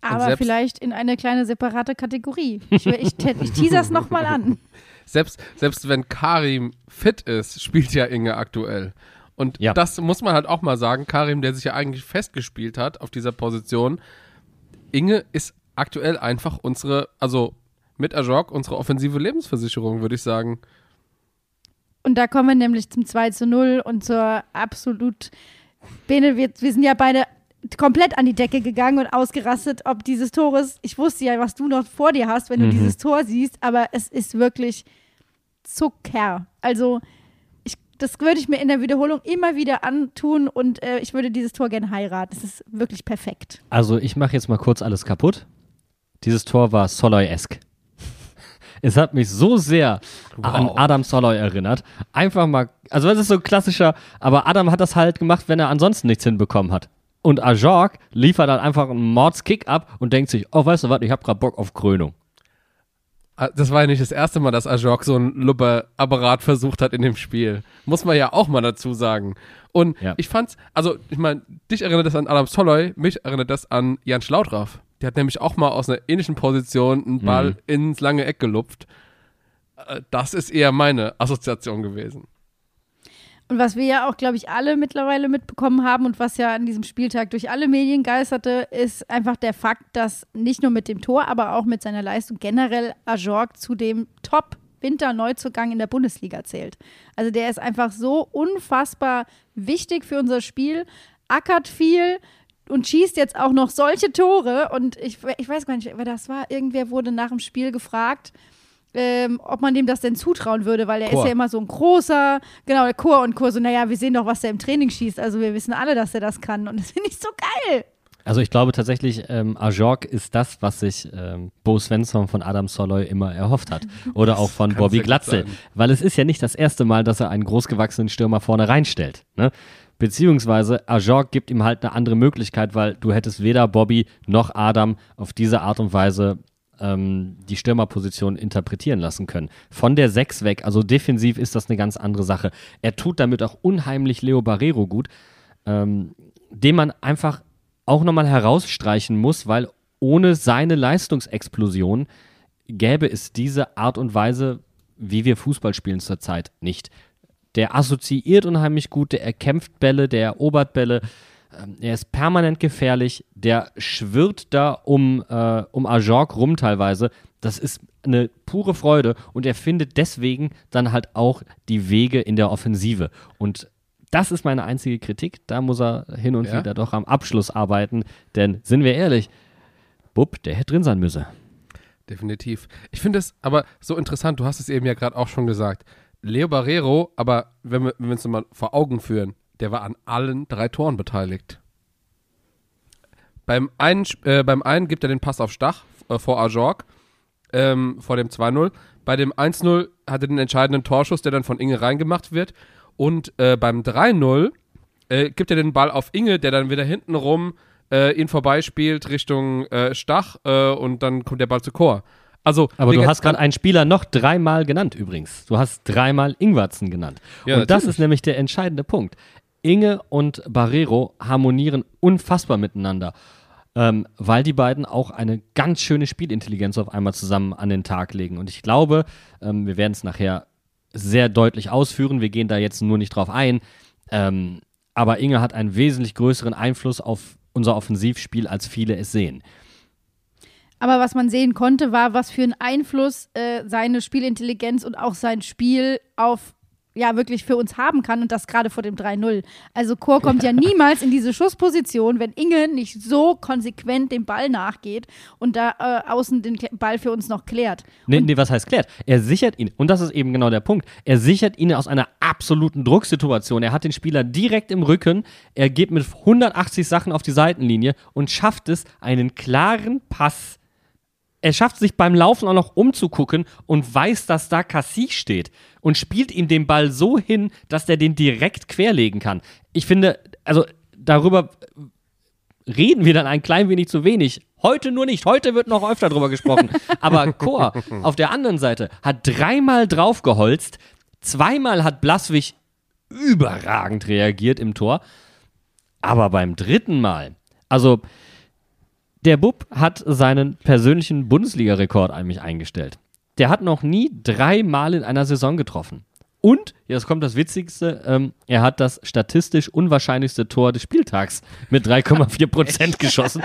Aber vielleicht in eine kleine separate Kategorie. Ich, ich, ich teaser es nochmal an. Selbst, selbst wenn Karim fit ist, spielt ja Inge aktuell. Und ja. das muss man halt auch mal sagen. Karim, der sich ja eigentlich festgespielt hat auf dieser Position, Inge ist aktuell einfach unsere, also mit Ajok unsere offensive Lebensversicherung, würde ich sagen. Und da kommen wir nämlich zum 2 zu 0 und zur absolut. Bene, wir, wir sind ja beide komplett an die Decke gegangen und ausgerastet, ob dieses Tores. Ich wusste ja, was du noch vor dir hast, wenn du mhm. dieses Tor siehst, aber es ist wirklich Zucker. Also, ich, das würde ich mir in der Wiederholung immer wieder antun und äh, ich würde dieses Tor gerne heiraten. Das ist wirklich perfekt. Also, ich mache jetzt mal kurz alles kaputt. Dieses Tor war Soloy-esk. Es hat mich so sehr wow. an Adam Soloy erinnert. Einfach mal, also das ist so klassischer, aber Adam hat das halt gemacht, wenn er ansonsten nichts hinbekommen hat. Und Ajork liefert dann einfach einen Mordskick ab und denkt sich, oh, weißt du was, ich hab grad Bock auf Krönung. Ah, das war ja nicht das erste Mal, dass Ajork so ein Lubber-Apparat versucht hat in dem Spiel. Muss man ja auch mal dazu sagen. Und ja. ich fand's, also, ich meine, dich erinnert das an Adam Soloy, mich erinnert das an Jan Schlaudraff. Der hat nämlich auch mal aus einer ähnlichen Position einen Ball mhm. ins lange Eck gelupft. Äh, das ist eher meine Assoziation gewesen. Und was wir ja auch, glaube ich, alle mittlerweile mitbekommen haben und was ja an diesem Spieltag durch alle Medien geisterte, ist einfach der Fakt, dass nicht nur mit dem Tor, aber auch mit seiner Leistung generell Ajorg zu dem Top-Winter-Neuzugang in der Bundesliga zählt. Also der ist einfach so unfassbar wichtig für unser Spiel, ackert viel, und schießt jetzt auch noch solche Tore. Und ich, ich weiß gar nicht, wer das war. Irgendwer wurde nach dem Spiel gefragt, ähm, ob man dem das denn zutrauen würde, weil er Chor. ist ja immer so ein großer, genau, der Chor und Chor so, naja, wir sehen doch, was er im Training schießt. Also wir wissen alle, dass er das kann. Und das finde ich so geil. Also ich glaube tatsächlich, ähm, Ajork ist das, was sich ähm, Bo Svensson von Adam Soloy immer erhofft hat. Oder auch von Bobby Glatzel. Weil es ist ja nicht das erste Mal, dass er einen großgewachsenen Stürmer vorne reinstellt. Ne? Beziehungsweise Ajork gibt ihm halt eine andere Möglichkeit, weil du hättest weder Bobby noch Adam auf diese Art und Weise ähm, die Stürmerposition interpretieren lassen können. Von der 6 weg, also defensiv ist das eine ganz andere Sache. Er tut damit auch unheimlich Leo Barrero gut, ähm, den man einfach auch nochmal herausstreichen muss, weil ohne seine Leistungsexplosion gäbe es diese Art und Weise, wie wir Fußball spielen zurzeit nicht. Der assoziiert unheimlich gut, der erkämpft Bälle, der erobert Bälle. Ähm, er ist permanent gefährlich, der schwirrt da um, äh, um Ajork rum teilweise. Das ist eine pure Freude und er findet deswegen dann halt auch die Wege in der Offensive. Und das ist meine einzige Kritik. Da muss er hin und ja? wieder doch am Abschluss arbeiten. Denn sind wir ehrlich, Bub, der hätte drin sein müssen. Definitiv. Ich finde es aber so interessant, du hast es eben ja gerade auch schon gesagt. Leo Barrero, aber wenn wir, wenn wir uns mal vor Augen führen, der war an allen drei Toren beteiligt. Beim einen, äh, beim einen gibt er den Pass auf Stach äh, vor Ajork, ähm, vor dem 2-0. Bei dem 1-0 hat er den entscheidenden Torschuss, der dann von Inge reingemacht wird. Und äh, beim 3-0 äh, gibt er den Ball auf Inge, der dann wieder hinten rum äh, ihn vorbeispielt Richtung äh, Stach und dann kommt der Ball zu Chor. Also, Aber du hast gerade einen Spieler noch dreimal genannt übrigens. Du hast dreimal Ingwarzen genannt. Ja, und natürlich. das ist nämlich der entscheidende Punkt. Inge und Barrero harmonieren unfassbar miteinander, ähm, weil die beiden auch eine ganz schöne Spielintelligenz auf einmal zusammen an den Tag legen. Und ich glaube, ähm, wir werden es nachher sehr deutlich ausführen. Wir gehen da jetzt nur nicht drauf ein. Ähm, aber Inge hat einen wesentlich größeren Einfluss auf unser Offensivspiel, als viele es sehen. Aber was man sehen konnte, war, was für einen Einfluss äh, seine Spielintelligenz und auch sein Spiel auf ja wirklich für uns haben kann und das gerade vor dem 3-0. Also Chor kommt ja niemals in diese Schussposition, wenn Inge nicht so konsequent dem Ball nachgeht und da äh, außen den Ball für uns noch klärt. Nee, nee, was heißt klärt? Er sichert ihn, und das ist eben genau der Punkt, er sichert ihn aus einer absoluten Drucksituation. Er hat den Spieler direkt im Rücken, er geht mit 180 Sachen auf die Seitenlinie und schafft es, einen klaren Pass. Er schafft sich beim Laufen auch noch umzugucken und weiß, dass da Cassis steht und spielt ihm den Ball so hin, dass der den direkt querlegen kann. Ich finde, also darüber reden wir dann ein klein wenig zu wenig. Heute nur nicht. Heute wird noch öfter drüber gesprochen. Aber Chor auf der anderen Seite hat dreimal draufgeholzt. Zweimal hat Blaswig überragend reagiert im Tor. Aber beim dritten Mal, also der Bub hat seinen persönlichen Bundesliga-Rekord an mich eingestellt. Der hat noch nie dreimal in einer Saison getroffen. Und, jetzt kommt das Witzigste, ähm, er hat das statistisch unwahrscheinlichste Tor des Spieltags mit 3,4 Prozent geschossen.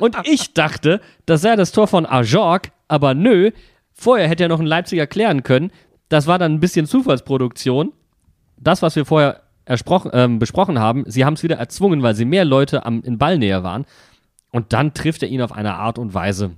Und ich dachte, das sei das Tor von Ajorg, aber nö, vorher hätte er noch einen Leipziger klären können. Das war dann ein bisschen Zufallsproduktion. Das, was wir vorher ähm, besprochen haben, sie haben es wieder erzwungen, weil sie mehr Leute am, in Ballnähe waren. Und dann trifft er ihn auf eine Art und Weise.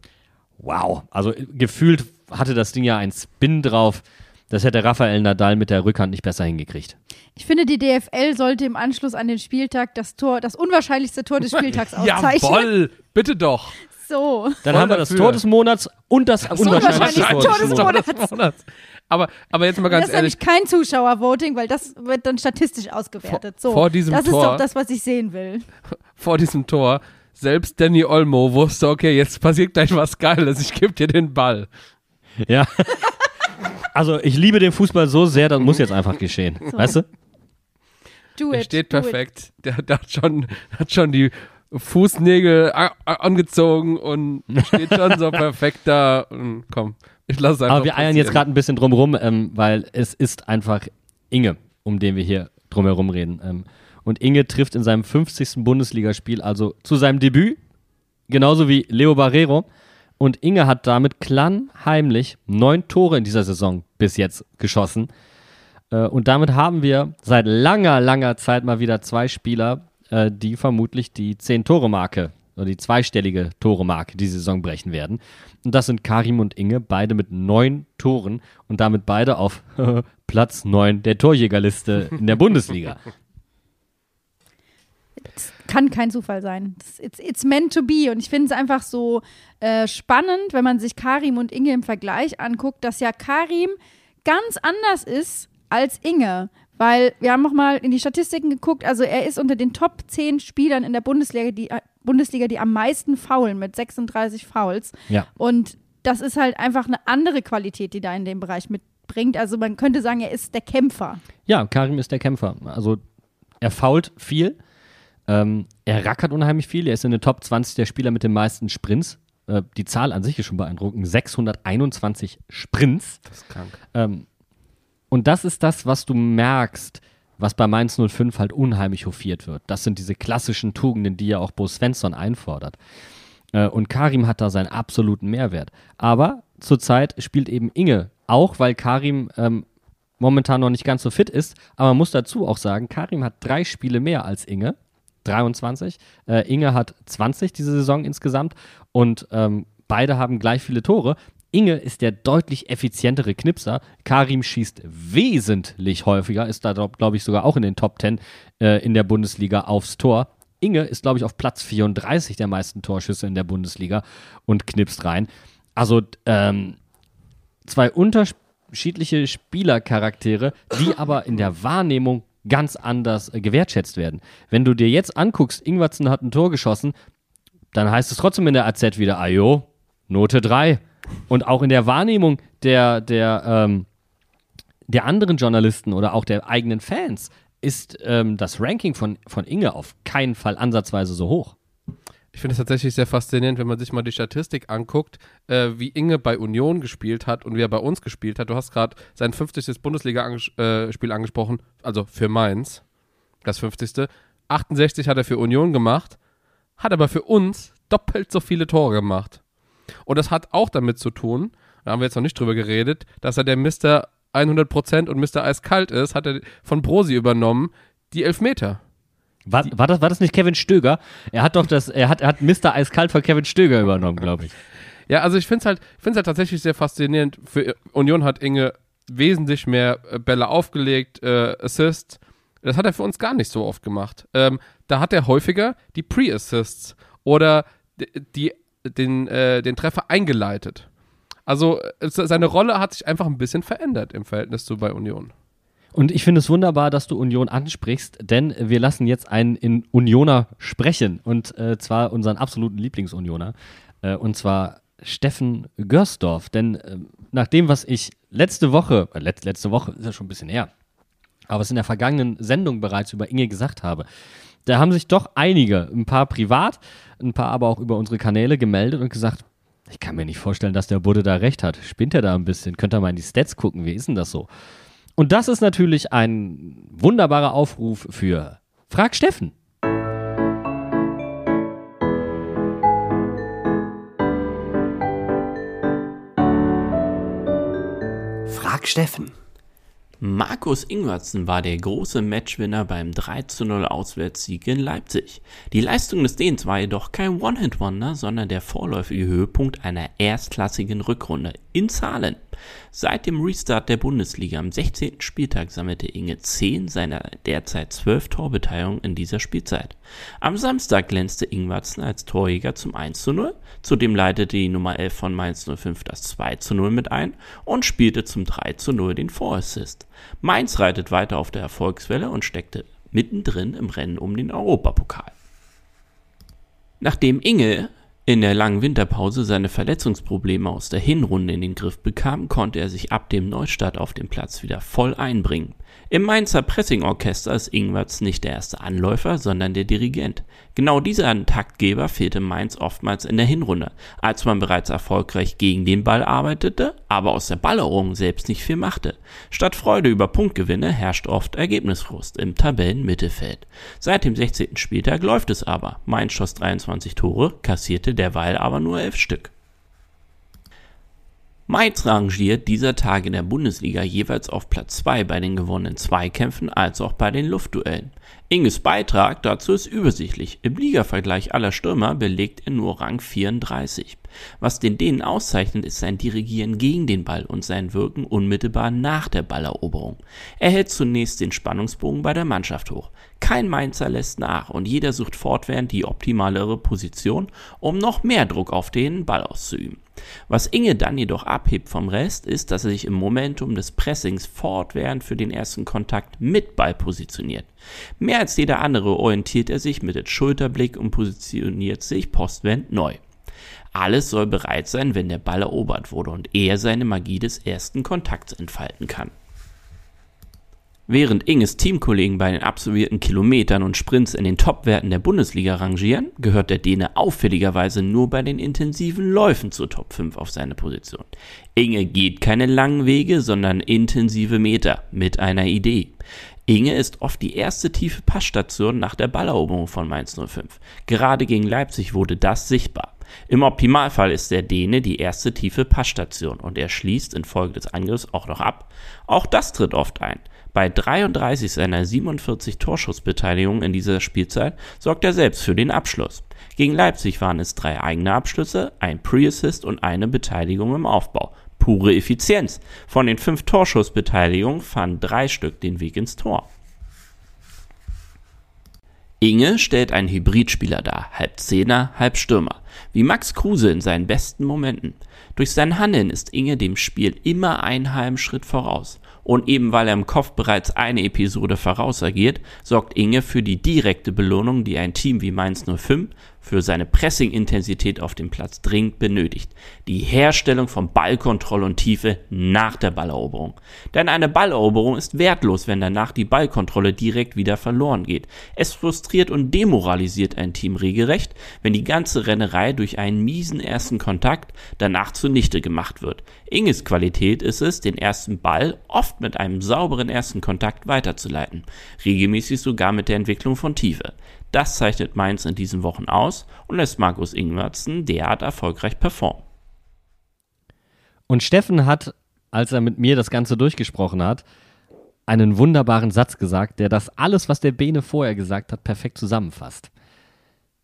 Wow. Also äh, gefühlt hatte das Ding ja einen Spin drauf. Das hätte Rafael Nadal mit der Rückhand nicht besser hingekriegt. Ich finde, die DFL sollte im Anschluss an den Spieltag das Tor, das unwahrscheinlichste Tor des Spieltags auszeichnen. Jawoll, bitte doch. So. Dann Voll haben wir das dafür. Tor des Monats und das, unwahrscheinlichste unwahrscheinlichste Tor Tor des Monats. Monats. Aber, aber jetzt mal Das ganz ist ehrlich, nämlich kein Zuschauervoting, weil das wird dann statistisch ausgewertet. So, vor diesem das ist Tor- doch das, was ich sehen will. vor diesem Tor, selbst Danny Olmo wusste, okay, jetzt passiert gleich was Geiles, ich gebe dir den Ball. Ja. Also ich liebe den Fußball so sehr, das muss jetzt einfach geschehen. Weißt du? Do Der it. steht do it. perfekt. Der, der hat, schon, hat schon die Fußnägel angezogen und steht schon so perfekt da. Und komm, ich lasse es einfach Aber wir eiern jetzt passieren. gerade ein bisschen drum rum, ähm, weil es ist einfach Inge, um den wir hier drumherum reden. Ähm, und Inge trifft in seinem 50. Bundesligaspiel, also zu seinem Debüt, genauso wie Leo Barrero. Und Inge hat damit klammheimlich neun Tore in dieser Saison bis jetzt geschossen. Äh, und damit haben wir seit langer, langer Zeit mal wieder zwei Spieler, äh, die vermutlich die Zehn-Tore-Marke oder die zweistellige Tore-Marke die Saison brechen werden. Und das sind Karim und Inge, beide mit neun Toren und damit beide auf Platz neun der Torjägerliste in der Bundesliga. kann kein Zufall sein. It's, it's meant to be. Und ich finde es einfach so äh, spannend, wenn man sich Karim und Inge im Vergleich anguckt, dass ja Karim ganz anders ist als Inge. Weil wir haben noch mal in die Statistiken geguckt, also er ist unter den Top 10 Spielern in der Bundesliga, die, äh, Bundesliga, die am meisten faulen mit 36 Fouls. Ja. Und das ist halt einfach eine andere Qualität, die da in dem Bereich mitbringt. Also man könnte sagen, er ist der Kämpfer. Ja, Karim ist der Kämpfer. Also er fault viel, ähm, er rackert unheimlich viel, er ist in den Top 20 der Spieler mit den meisten Sprints. Äh, die Zahl an sich ist schon beeindruckend. 621 Sprints. Das ist krank. Ähm, und das ist das, was du merkst, was bei Mainz 05 halt unheimlich hofiert wird. Das sind diese klassischen Tugenden, die ja auch Bo Svensson einfordert. Äh, und Karim hat da seinen absoluten Mehrwert. Aber zurzeit spielt eben Inge, auch weil Karim ähm, momentan noch nicht ganz so fit ist. Aber man muss dazu auch sagen, Karim hat drei Spiele mehr als Inge. 23. Äh, Inge hat 20 diese Saison insgesamt und ähm, beide haben gleich viele Tore. Inge ist der deutlich effizientere Knipser. Karim schießt wesentlich häufiger, ist da, glaube glaub ich, sogar auch in den Top 10 äh, in der Bundesliga aufs Tor. Inge ist, glaube ich, auf Platz 34 der meisten Torschüsse in der Bundesliga und knipst rein. Also, ähm, zwei unterschiedliche Spielercharaktere, die aber in der Wahrnehmung ganz anders äh, gewertschätzt werden. Wenn du dir jetzt anguckst, Ingwertsen hat ein Tor geschossen, dann heißt es trotzdem in der AZ wieder, ajo, Note 3. Und auch in der Wahrnehmung der, der, ähm, der anderen Journalisten oder auch der eigenen Fans ist ähm, das Ranking von, von Inge auf keinen Fall ansatzweise so hoch. Ich finde es tatsächlich sehr faszinierend, wenn man sich mal die Statistik anguckt, äh, wie Inge bei Union gespielt hat und wie er bei uns gespielt hat. Du hast gerade sein 50. Bundesliga-Spiel angesprochen, also für Mainz, das 50. 68 hat er für Union gemacht, hat aber für uns doppelt so viele Tore gemacht. Und das hat auch damit zu tun, da haben wir jetzt noch nicht drüber geredet, dass er der Mr. 100% und Mr. Eiskalt ist, hat er von Brosi übernommen, die Elfmeter. War, war, das, war das nicht Kevin Stöger? Er hat doch das, er hat, er hat Mr. Eiskalt von Kevin Stöger übernommen, glaube ich. Ja, also ich finde es halt, find's halt tatsächlich sehr faszinierend. Für Union hat Inge wesentlich mehr äh, Bälle aufgelegt, äh, Assists. Das hat er für uns gar nicht so oft gemacht. Ähm, da hat er häufiger die Pre-Assists oder die, den, äh, den Treffer eingeleitet. Also seine Rolle hat sich einfach ein bisschen verändert im Verhältnis zu bei Union. Und ich finde es wunderbar, dass du Union ansprichst, denn wir lassen jetzt einen in Unioner sprechen und äh, zwar unseren absoluten Lieblingsunioner äh, und zwar Steffen Görsdorf. Denn äh, nach dem, was ich letzte Woche, äh, let, letzte Woche ist ja schon ein bisschen her, aber es in der vergangenen Sendung bereits über Inge gesagt habe, da haben sich doch einige, ein paar privat, ein paar aber auch über unsere Kanäle gemeldet und gesagt, ich kann mir nicht vorstellen, dass der Budde da recht hat. Spinnt er da ein bisschen? Könnt ihr mal in die Stats gucken? Wie ist denn das so? Und das ist natürlich ein wunderbarer Aufruf für Frag Steffen. Frag Steffen. Markus Ingwertsen war der große Matchwinner beim 3-0 Auswärtssieg in Leipzig. Die Leistung des Däns war jedoch kein One-Hit-Wonder, sondern der vorläufige Höhepunkt einer erstklassigen Rückrunde in Zahlen. Seit dem Restart der Bundesliga am 16. Spieltag sammelte Inge 10 seiner derzeit 12 Torbeteiligungen in dieser Spielzeit. Am Samstag glänzte Ingwertsen als Torjäger zum 1 zu 0, zudem leitete die Nummer 11 von Mainz 05 das 2 zu 0 mit ein und spielte zum 3 zu 0 den Vorassist. Mainz reitet weiter auf der Erfolgswelle und steckte mittendrin im Rennen um den Europapokal. Nachdem Inge in der langen Winterpause seine Verletzungsprobleme aus der Hinrunde in den Griff bekam, konnte er sich ab dem Neustart auf dem Platz wieder voll einbringen. Im Mainzer Pressingorchester ist Ingwerts nicht der erste Anläufer, sondern der Dirigent. Genau dieser Taktgeber fehlte Mainz oftmals in der Hinrunde, als man bereits erfolgreich gegen den Ball arbeitete, aber aus der Ballerung selbst nicht viel machte. Statt Freude über Punktgewinne herrscht oft Ergebnisfrust im Tabellenmittelfeld. Seit dem 16. Spieltag läuft es aber. Mainz schoss 23 Tore, kassierte derweil aber nur 11 Stück. Mainz rangiert dieser Tage in der Bundesliga jeweils auf Platz 2 bei den gewonnenen Zweikämpfen als auch bei den Luftduellen. Inges Beitrag dazu ist übersichtlich. Im Ligavergleich aller Stürmer belegt er nur Rang 34. Was den Dänen auszeichnet, ist sein Dirigieren gegen den Ball und sein Wirken unmittelbar nach der Balleroberung. Er hält zunächst den Spannungsbogen bei der Mannschaft hoch. Kein Mainzer lässt nach und jeder sucht fortwährend die optimalere Position, um noch mehr Druck auf den Ball auszuüben. Was Inge dann jedoch abhebt vom Rest, ist, dass er sich im Momentum des Pressings fortwährend für den ersten Kontakt mit Ball positioniert. Mehr als jeder andere orientiert er sich mit dem Schulterblick und positioniert sich postwend neu. Alles soll bereit sein, wenn der Ball erobert wurde und er seine Magie des ersten Kontakts entfalten kann. Während Inges Teamkollegen bei den absolvierten Kilometern und Sprints in den Topwerten der Bundesliga rangieren, gehört der Däne auffälligerweise nur bei den intensiven Läufen zur Top 5 auf seine Position. Inge geht keine langen Wege, sondern intensive Meter mit einer Idee. Inge ist oft die erste tiefe Passstation nach der Balleroberung von Mainz 05. Gerade gegen Leipzig wurde das sichtbar. Im Optimalfall ist der Däne die erste tiefe Passstation und er schließt infolge des Angriffs auch noch ab. Auch das tritt oft ein. Bei 33 seiner 47 Torschussbeteiligungen in dieser Spielzeit sorgt er selbst für den Abschluss. Gegen Leipzig waren es drei eigene Abschlüsse, ein Pre-Assist und eine Beteiligung im Aufbau. Pure Effizienz. Von den fünf Torschussbeteiligungen fanden drei Stück den Weg ins Tor. Inge stellt einen Hybridspieler dar, halb Zehner, halb Stürmer, wie Max Kruse in seinen besten Momenten. Durch sein Handeln ist Inge dem Spiel immer einen halben Schritt voraus. Und eben weil er im Kopf bereits eine Episode vorausagiert, sorgt Inge für die direkte Belohnung, die ein Team wie Mainz 05 für seine Pressing-Intensität auf dem Platz dringend benötigt. Die Herstellung von Ballkontrolle und Tiefe nach der Balleroberung. Denn eine Balleroberung ist wertlos, wenn danach die Ballkontrolle direkt wieder verloren geht. Es frustriert und demoralisiert ein Team regelrecht, wenn die ganze Rennerei durch einen miesen ersten Kontakt danach zunichte gemacht wird. Inges Qualität ist es, den ersten Ball oft mit einem sauberen ersten Kontakt weiterzuleiten, regelmäßig sogar mit der Entwicklung von Tiefe. Das zeichnet Mainz in diesen Wochen aus und lässt Markus Ingwertsen derart erfolgreich performen. Und Steffen hat als er mit mir das Ganze durchgesprochen hat, einen wunderbaren Satz gesagt, der das alles, was der Bene vorher gesagt hat, perfekt zusammenfasst.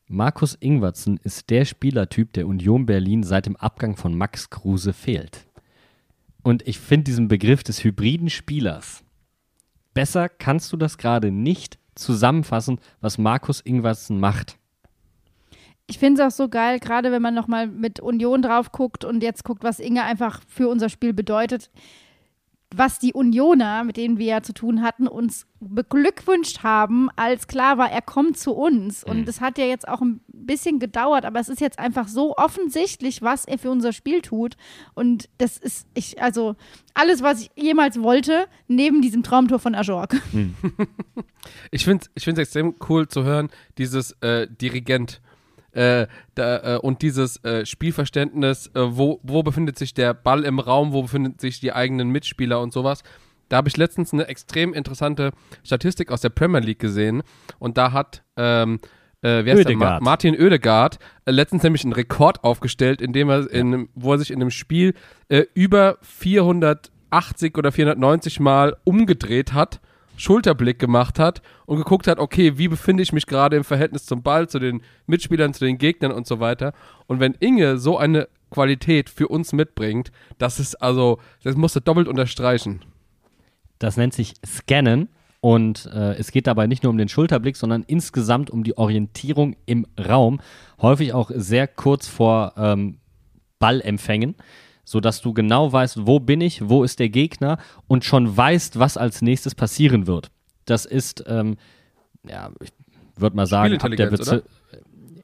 Markus Ingwertsen ist der Spielertyp, der Union Berlin seit dem Abgang von Max Kruse fehlt. Und ich finde diesen Begriff des hybriden Spielers. Besser kannst du das gerade nicht zusammenfassen, was Markus Ingwertsen macht. Ich finde es auch so geil, gerade wenn man nochmal mit Union drauf guckt und jetzt guckt, was Inge einfach für unser Spiel bedeutet was die Unioner, mit denen wir ja zu tun hatten, uns beglückwünscht haben, als klar war, er kommt zu uns. Und es hat ja jetzt auch ein bisschen gedauert, aber es ist jetzt einfach so offensichtlich, was er für unser Spiel tut. Und das ist, ich, also alles, was ich jemals wollte, neben diesem Traumtor von Ajork. Ich finde es extrem cool zu hören, dieses äh, Dirigent. Äh, da, äh, und dieses äh, Spielverständnis, äh, wo, wo befindet sich der Ball im Raum, wo befinden sich die eigenen Mitspieler und sowas. Da habe ich letztens eine extrem interessante Statistik aus der Premier League gesehen und da hat ähm, äh, wer ist? Ma. Martin Oedegaard äh, letztens nämlich einen Rekord aufgestellt, indem er in, wo er sich in einem Spiel äh, über 480 oder 490 Mal umgedreht hat, Schulterblick gemacht hat und geguckt hat, okay, wie befinde ich mich gerade im Verhältnis zum Ball, zu den Mitspielern, zu den Gegnern und so weiter. Und wenn Inge so eine Qualität für uns mitbringt, das ist also, das musst du doppelt unterstreichen. Das nennt sich Scannen und äh, es geht dabei nicht nur um den Schulterblick, sondern insgesamt um die Orientierung im Raum. Häufig auch sehr kurz vor ähm, Ballempfängen, sodass du genau weißt, wo bin ich, wo ist der Gegner und schon weißt, was als nächstes passieren wird. Das ist, ähm, ja, ich würde mal sagen, ab der Spielintelligenz, Bezir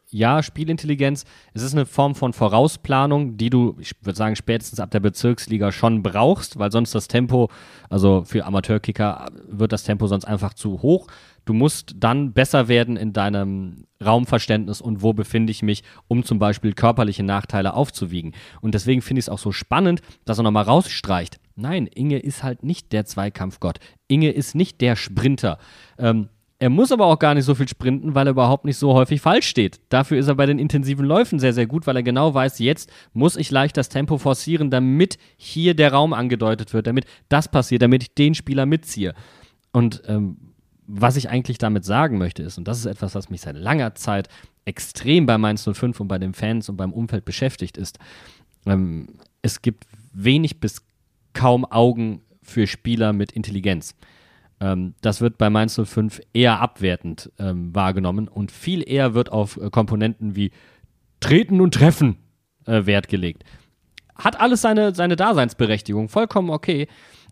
ja, Spielintelligenz. Es ist eine Form von Vorausplanung, die du, ich würde sagen, spätestens ab der Bezirksliga schon brauchst, weil sonst das Tempo, also für Amateurkicker wird das Tempo sonst einfach zu hoch. Du musst dann besser werden in deinem Raumverständnis und wo befinde ich mich, um zum Beispiel körperliche Nachteile aufzuwiegen. Und deswegen finde ich es auch so spannend, dass er nochmal rausstreicht. Nein, Inge ist halt nicht der Zweikampfgott. Inge ist nicht der Sprinter. Ähm, er muss aber auch gar nicht so viel sprinten, weil er überhaupt nicht so häufig falsch steht. Dafür ist er bei den intensiven Läufen sehr, sehr gut, weil er genau weiß, jetzt muss ich leicht das Tempo forcieren, damit hier der Raum angedeutet wird, damit das passiert, damit ich den Spieler mitziehe. Und ähm, was ich eigentlich damit sagen möchte ist, und das ist etwas, was mich seit langer Zeit extrem bei Mainz 05 und bei den Fans und beim Umfeld beschäftigt ist, ähm, es gibt wenig bis kaum Augen für Spieler mit Intelligenz. Ähm, das wird bei Mainz 05 eher abwertend ähm, wahrgenommen und viel eher wird auf äh, Komponenten wie Treten und Treffen äh, Wert gelegt. Hat alles seine, seine Daseinsberechtigung, vollkommen okay.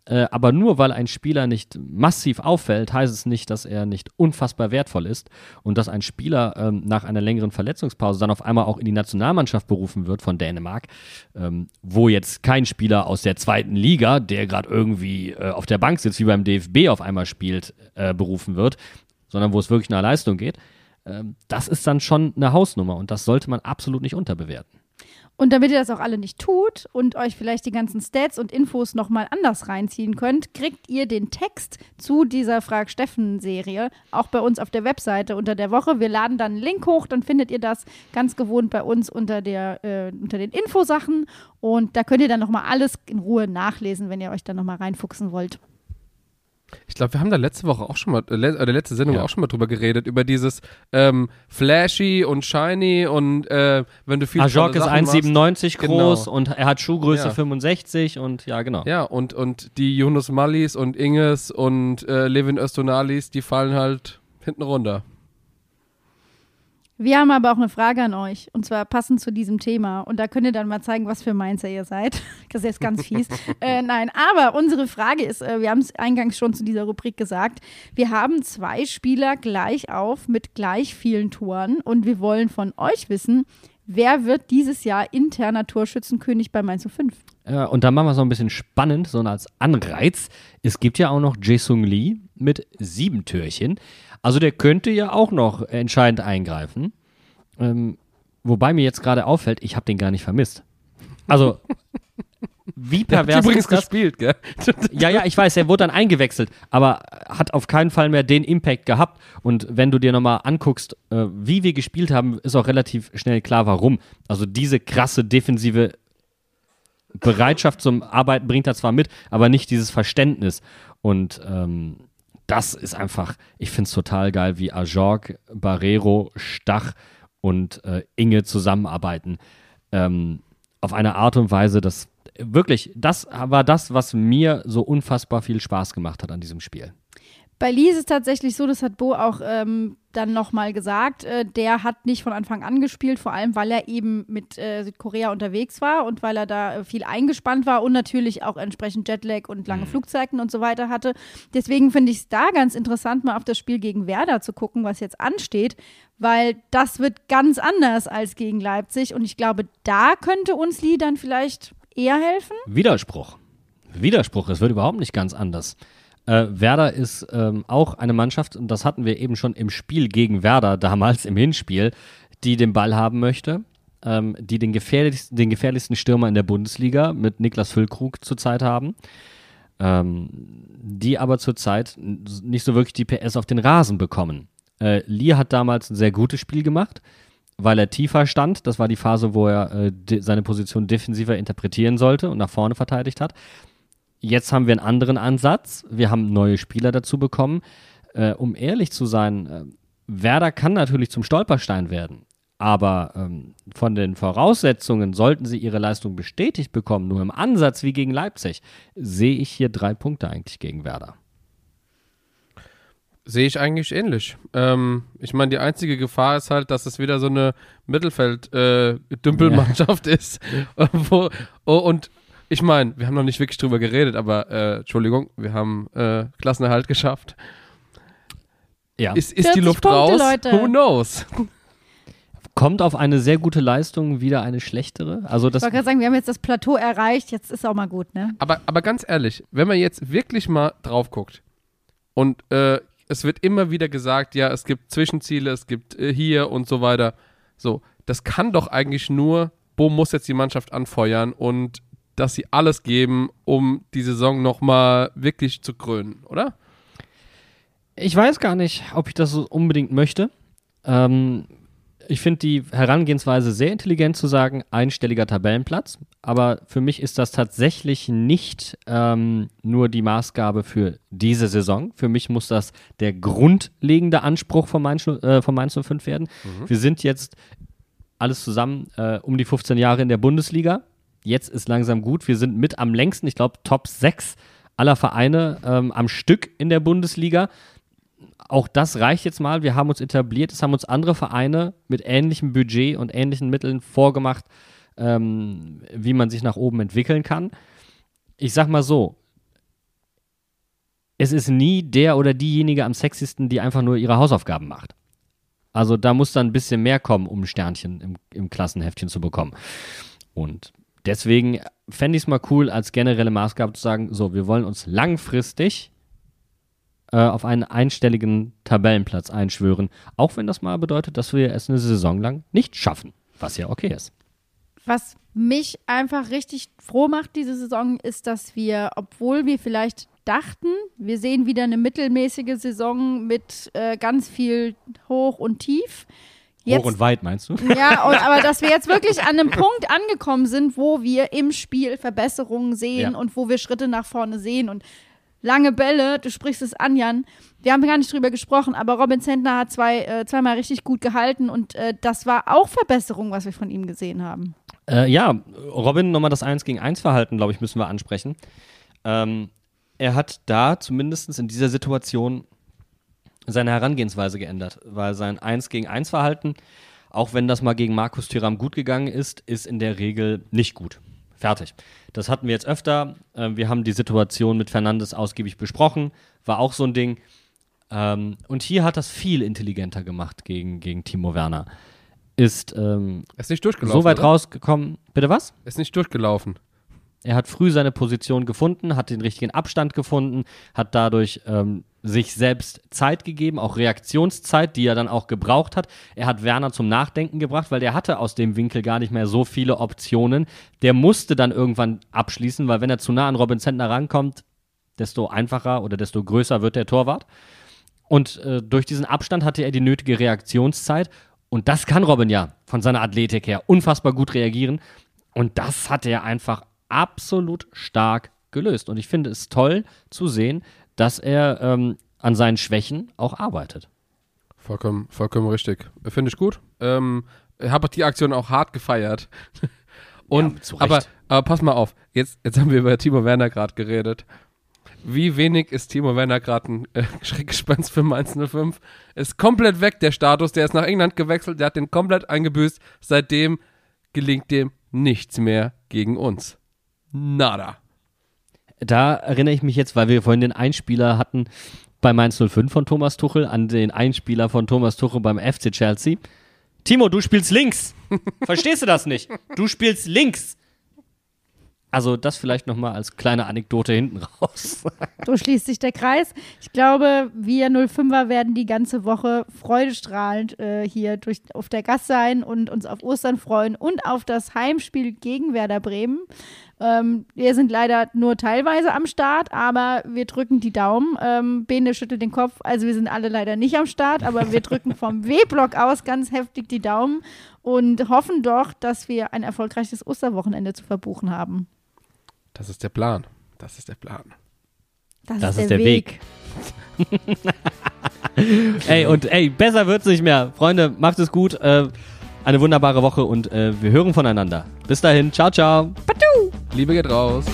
Äh, aber nur weil ein Spieler nicht massiv auffällt, heißt es nicht, dass er nicht unfassbar wertvoll ist und dass ein Spieler ähm, nach einer längeren Verletzungspause dann auf einmal auch in die Nationalmannschaft berufen wird von Dänemark, ähm, wo jetzt kein Spieler aus der zweiten Liga, der gerade irgendwie äh, auf der Bank sitzt, wie beim DFB auf einmal spielt, äh, berufen wird, sondern wo es wirklich nach Leistung geht. Ähm, das ist dann schon eine Hausnummer und das sollte man absolut nicht unterbewerten. Und damit ihr das auch alle nicht tut und euch vielleicht die ganzen Stats und Infos nochmal anders reinziehen könnt, kriegt ihr den Text zu dieser Frag Steffen-Serie auch bei uns auf der Webseite unter der Woche. Wir laden dann einen Link hoch, dann findet ihr das ganz gewohnt bei uns unter, der, äh, unter den Infosachen. Und da könnt ihr dann nochmal alles in Ruhe nachlesen, wenn ihr euch da nochmal reinfuchsen wollt. Ich glaube, wir haben da letzte Woche auch schon mal, äh, le- oder letzte Sendung Ja. auch schon mal drüber geredet, über dieses ähm, Flashy und Shiny und äh, wenn du viel Ajork tolle ist Sachen machst. 1,97 groß Genau. und er hat Schuhgröße Ja. 65 und ja, genau. Ja, und, und die Yunus Mallis und Inges und äh, Levin Östonalis, die fallen halt hinten runter. Wir haben aber auch eine Frage an euch und zwar passend zu diesem Thema. Und da könnt ihr dann mal zeigen, was für Mainzer ihr seid. Das ist jetzt ganz fies. äh, nein, aber unsere Frage ist, äh, wir haben es eingangs schon zu dieser Rubrik gesagt, wir haben zwei Spieler gleich auf mit gleich vielen Toren und wir wollen von euch wissen, wer wird dieses Jahr interner Torschützenkönig bei Mainz 05? Äh, und dann machen wir es noch ein bisschen spannend, so als Anreiz. Es gibt ja auch noch Jae-Sung Lee mit sieben Türchen. Also der könnte ja auch noch entscheidend eingreifen. Ähm, wobei mir jetzt gerade auffällt, ich habe den gar nicht vermisst. Also, wie Der hat pervers übrigens ist das? gespielt, gell? Ja, ja, ich weiß, er wurde dann eingewechselt, aber hat auf keinen Fall mehr den Impact gehabt. Und wenn du dir nochmal anguckst, äh, wie wir gespielt haben, ist auch relativ schnell klar, warum. Also diese krasse defensive Bereitschaft zum Arbeiten bringt er zwar mit, aber nicht dieses Verständnis. Und ähm, das ist einfach, ich finde es total geil, wie Ajorg, Barrero, Stach und äh, Inge zusammenarbeiten. Ähm, auf eine Art und Weise, dass wirklich, das war das, was mir so unfassbar viel Spaß gemacht hat an diesem Spiel. Bei Lee ist es tatsächlich so, das hat Bo auch ähm, dann nochmal gesagt, äh, der hat nicht von Anfang an gespielt, vor allem weil er eben mit äh, Südkorea unterwegs war und weil er da äh, viel eingespannt war und natürlich auch entsprechend Jetlag und lange Flugzeiten und so weiter hatte. Deswegen finde ich es da ganz interessant, mal auf das Spiel gegen Werder zu gucken, was jetzt ansteht, weil das wird ganz anders als gegen Leipzig und ich glaube, da könnte uns Lee dann vielleicht eher helfen. Widerspruch. Widerspruch, es wird überhaupt nicht ganz anders. Äh, Werder ist ähm, auch eine Mannschaft, und das hatten wir eben schon im Spiel gegen Werder, damals im Hinspiel, die den Ball haben möchte, ähm, die den, gefährlichsten, den gefährlichsten Stürmer in der Bundesliga mit Niklas Füllkrug zurzeit haben, ähm, die aber zurzeit nicht so wirklich die PS auf den Rasen bekommen. Äh, Lee hat damals ein sehr gutes Spiel gemacht, weil er tiefer stand. Das war die Phase, wo er äh, seine Position defensiver interpretieren sollte und nach vorne verteidigt hat. Jetzt haben wir einen anderen Ansatz. Wir haben neue Spieler dazu bekommen. Äh, um ehrlich zu sein, äh, Werder kann natürlich zum Stolperstein werden. Aber ähm, von den Voraussetzungen, sollten sie ihre Leistung bestätigt bekommen, nur im Ansatz wie gegen Leipzig, sehe ich hier drei Punkte eigentlich gegen Werder. Sehe ich eigentlich ähnlich. Ähm, ich meine, die einzige Gefahr ist halt, dass es wieder so eine Mittelfeld-Dümpelmannschaft ist. Wo, oh, und ich meine, wir haben noch nicht wirklich drüber geredet, aber äh, Entschuldigung, wir haben äh, Klassenerhalt geschafft. Ja. Ist, ist die 40 Luft Punkte, raus? Leute. Who knows? Kommt auf eine sehr gute Leistung wieder eine schlechtere? Also Ich das wollte gerade sagen, wir haben jetzt das Plateau erreicht, jetzt ist auch mal gut, ne? Aber, aber ganz ehrlich, wenn man jetzt wirklich mal drauf guckt und äh, es wird immer wieder gesagt, ja, es gibt Zwischenziele, es gibt äh, hier und so weiter. So, das kann doch eigentlich nur, Bo muss jetzt die Mannschaft anfeuern und dass sie alles geben, um die Saison nochmal wirklich zu krönen, oder? Ich weiß gar nicht, ob ich das so unbedingt möchte. Ähm, ich finde die Herangehensweise sehr intelligent zu sagen, einstelliger Tabellenplatz. Aber für mich ist das tatsächlich nicht ähm, nur die Maßgabe für diese Saison. Für mich muss das der grundlegende Anspruch von Mainz, äh, von Mainz 05 werden. Wir sind jetzt alles zusammen äh, um die 15 Jahre in der Bundesliga. Jetzt ist langsam gut. Wir sind mit am längsten, ich glaube, Top 6 aller Vereine ähm, am Stück in der Bundesliga auch das reicht jetzt mal. Wir haben uns etabliert. Es haben uns andere Vereine mit ähnlichem Budget und ähnlichen Mitteln vorgemacht, ähm, wie man sich nach oben entwickeln kann. Ich sag mal so: Es ist nie der oder diejenige am sexiesten, die einfach nur ihre Hausaufgaben macht. Also da muss dann ein bisschen mehr kommen, um ein Sternchen im, im Klassenheftchen zu bekommen. Und deswegen fände ich es mal cool, als generelle Maßgabe zu sagen: So, wir wollen uns langfristig äh, auf einen einstelligen Tabellenplatz einschwören, auch wenn das mal bedeutet, dass wir es eine Saison lang nicht schaffen, was ja okay ist. Was mich einfach richtig froh macht diese Saison, ist, dass wir, obwohl wir vielleicht dachten, wir sehen wieder eine mittelmäßige Saison mit äh, ganz viel Hoch und Tief. Hoch und weit, meinst du? Ja, und, aber dass wir jetzt wirklich an einem Punkt angekommen sind, wo wir im Spiel Verbesserungen sehen Ja. und wo wir Schritte nach vorne sehen und lange Bälle, du sprichst es an, Jan. Wir haben gar nicht drüber gesprochen, aber Robin Zentner hat zwei, äh, zweimal richtig gut gehalten und äh, das war auch Verbesserung, was wir von ihm gesehen haben. Äh, ja, Robin, nochmal das 1 gegen 1 Verhalten, glaube ich, müssen wir ansprechen. Ähm, er hat da zumindest in dieser Situation seine Herangehensweise geändert, weil sein 1 gegen 1 Verhalten, auch wenn das mal gegen Markus Thuram gut gegangen ist, ist in der Regel nicht gut. Fertig. Das hatten wir jetzt öfter. Äh, wir haben die Situation mit Fernandes ausgiebig besprochen. War auch so ein Ding. Ähm, und hier hat das viel intelligenter gemacht gegen, gegen Timo Werner. Ist ähm, Ist nicht durchgelaufen. so weit oder? rausgekommen. Bitte was? Ist nicht durchgelaufen. Er hat früh seine Position gefunden, hat den richtigen Abstand gefunden, hat dadurch ähm, sich selbst Zeit gegeben, auch Reaktionszeit, die er dann auch gebraucht hat. Er hat Werner zum Nachdenken gebracht, weil der hatte aus dem Winkel gar nicht mehr so viele Optionen. Der musste dann irgendwann abschließen, weil wenn er zu nah an Robin Zentner rankommt, desto einfacher oder desto größer wird der Torwart. Und äh, durch diesen Abstand hatte er die nötige Reaktionszeit. Und das kann Robin ja von seiner Athletik her unfassbar gut reagieren. Und das hat er einfach absolut stark gelöst. Und ich finde es toll zu sehen, dass er ähm, an seinen Schwächen auch arbeitet. Vollkommen, vollkommen richtig. Finde ich gut. Ähm, habe die Aktion auch hart gefeiert. Und, Ja, aber, aber pass mal auf, jetzt, jetzt haben wir über Timo Werner gerade geredet. Wie wenig ist Timo Werner gerade ein äh, Schreckgespenst für Mainz 05? Ist komplett weg, der Status. Der ist nach England gewechselt, der hat den komplett eingebüßt. Seitdem gelingt dem nichts mehr gegen uns. Nada. Da erinnere ich mich jetzt, weil wir vorhin den Einspieler hatten bei Mainz 05 von Thomas Tuchel, an den Einspieler von Thomas Tuchel beim FC Chelsea. Timo, du spielst links. Verstehst du das nicht? Du spielst links. Also das vielleicht nochmal als kleine Anekdote hinten raus. So schließt sich der Kreis. Ich glaube, wir 05er werden die ganze Woche freudestrahlend äh, hier durch, auf der Gas sein und uns auf Ostern freuen und auf das Heimspiel gegen Werder Bremen. Ähm, wir sind leider nur teilweise am Start, aber wir drücken die Daumen. Ähm, Bene schüttelt den Kopf, also wir sind alle leider nicht am Start, aber wir drücken vom W-Block aus ganz heftig die Daumen und hoffen doch, dass wir ein erfolgreiches Osterwochenende zu verbuchen haben. Das ist der Plan. Das ist der Plan. Das, Das ist der Weg. ey, und ey, besser wird's nicht mehr. Freunde, macht es gut. Äh, eine wunderbare Woche und äh, wir hören voneinander. Bis dahin. Ciao, ciao. Liebe geht raus.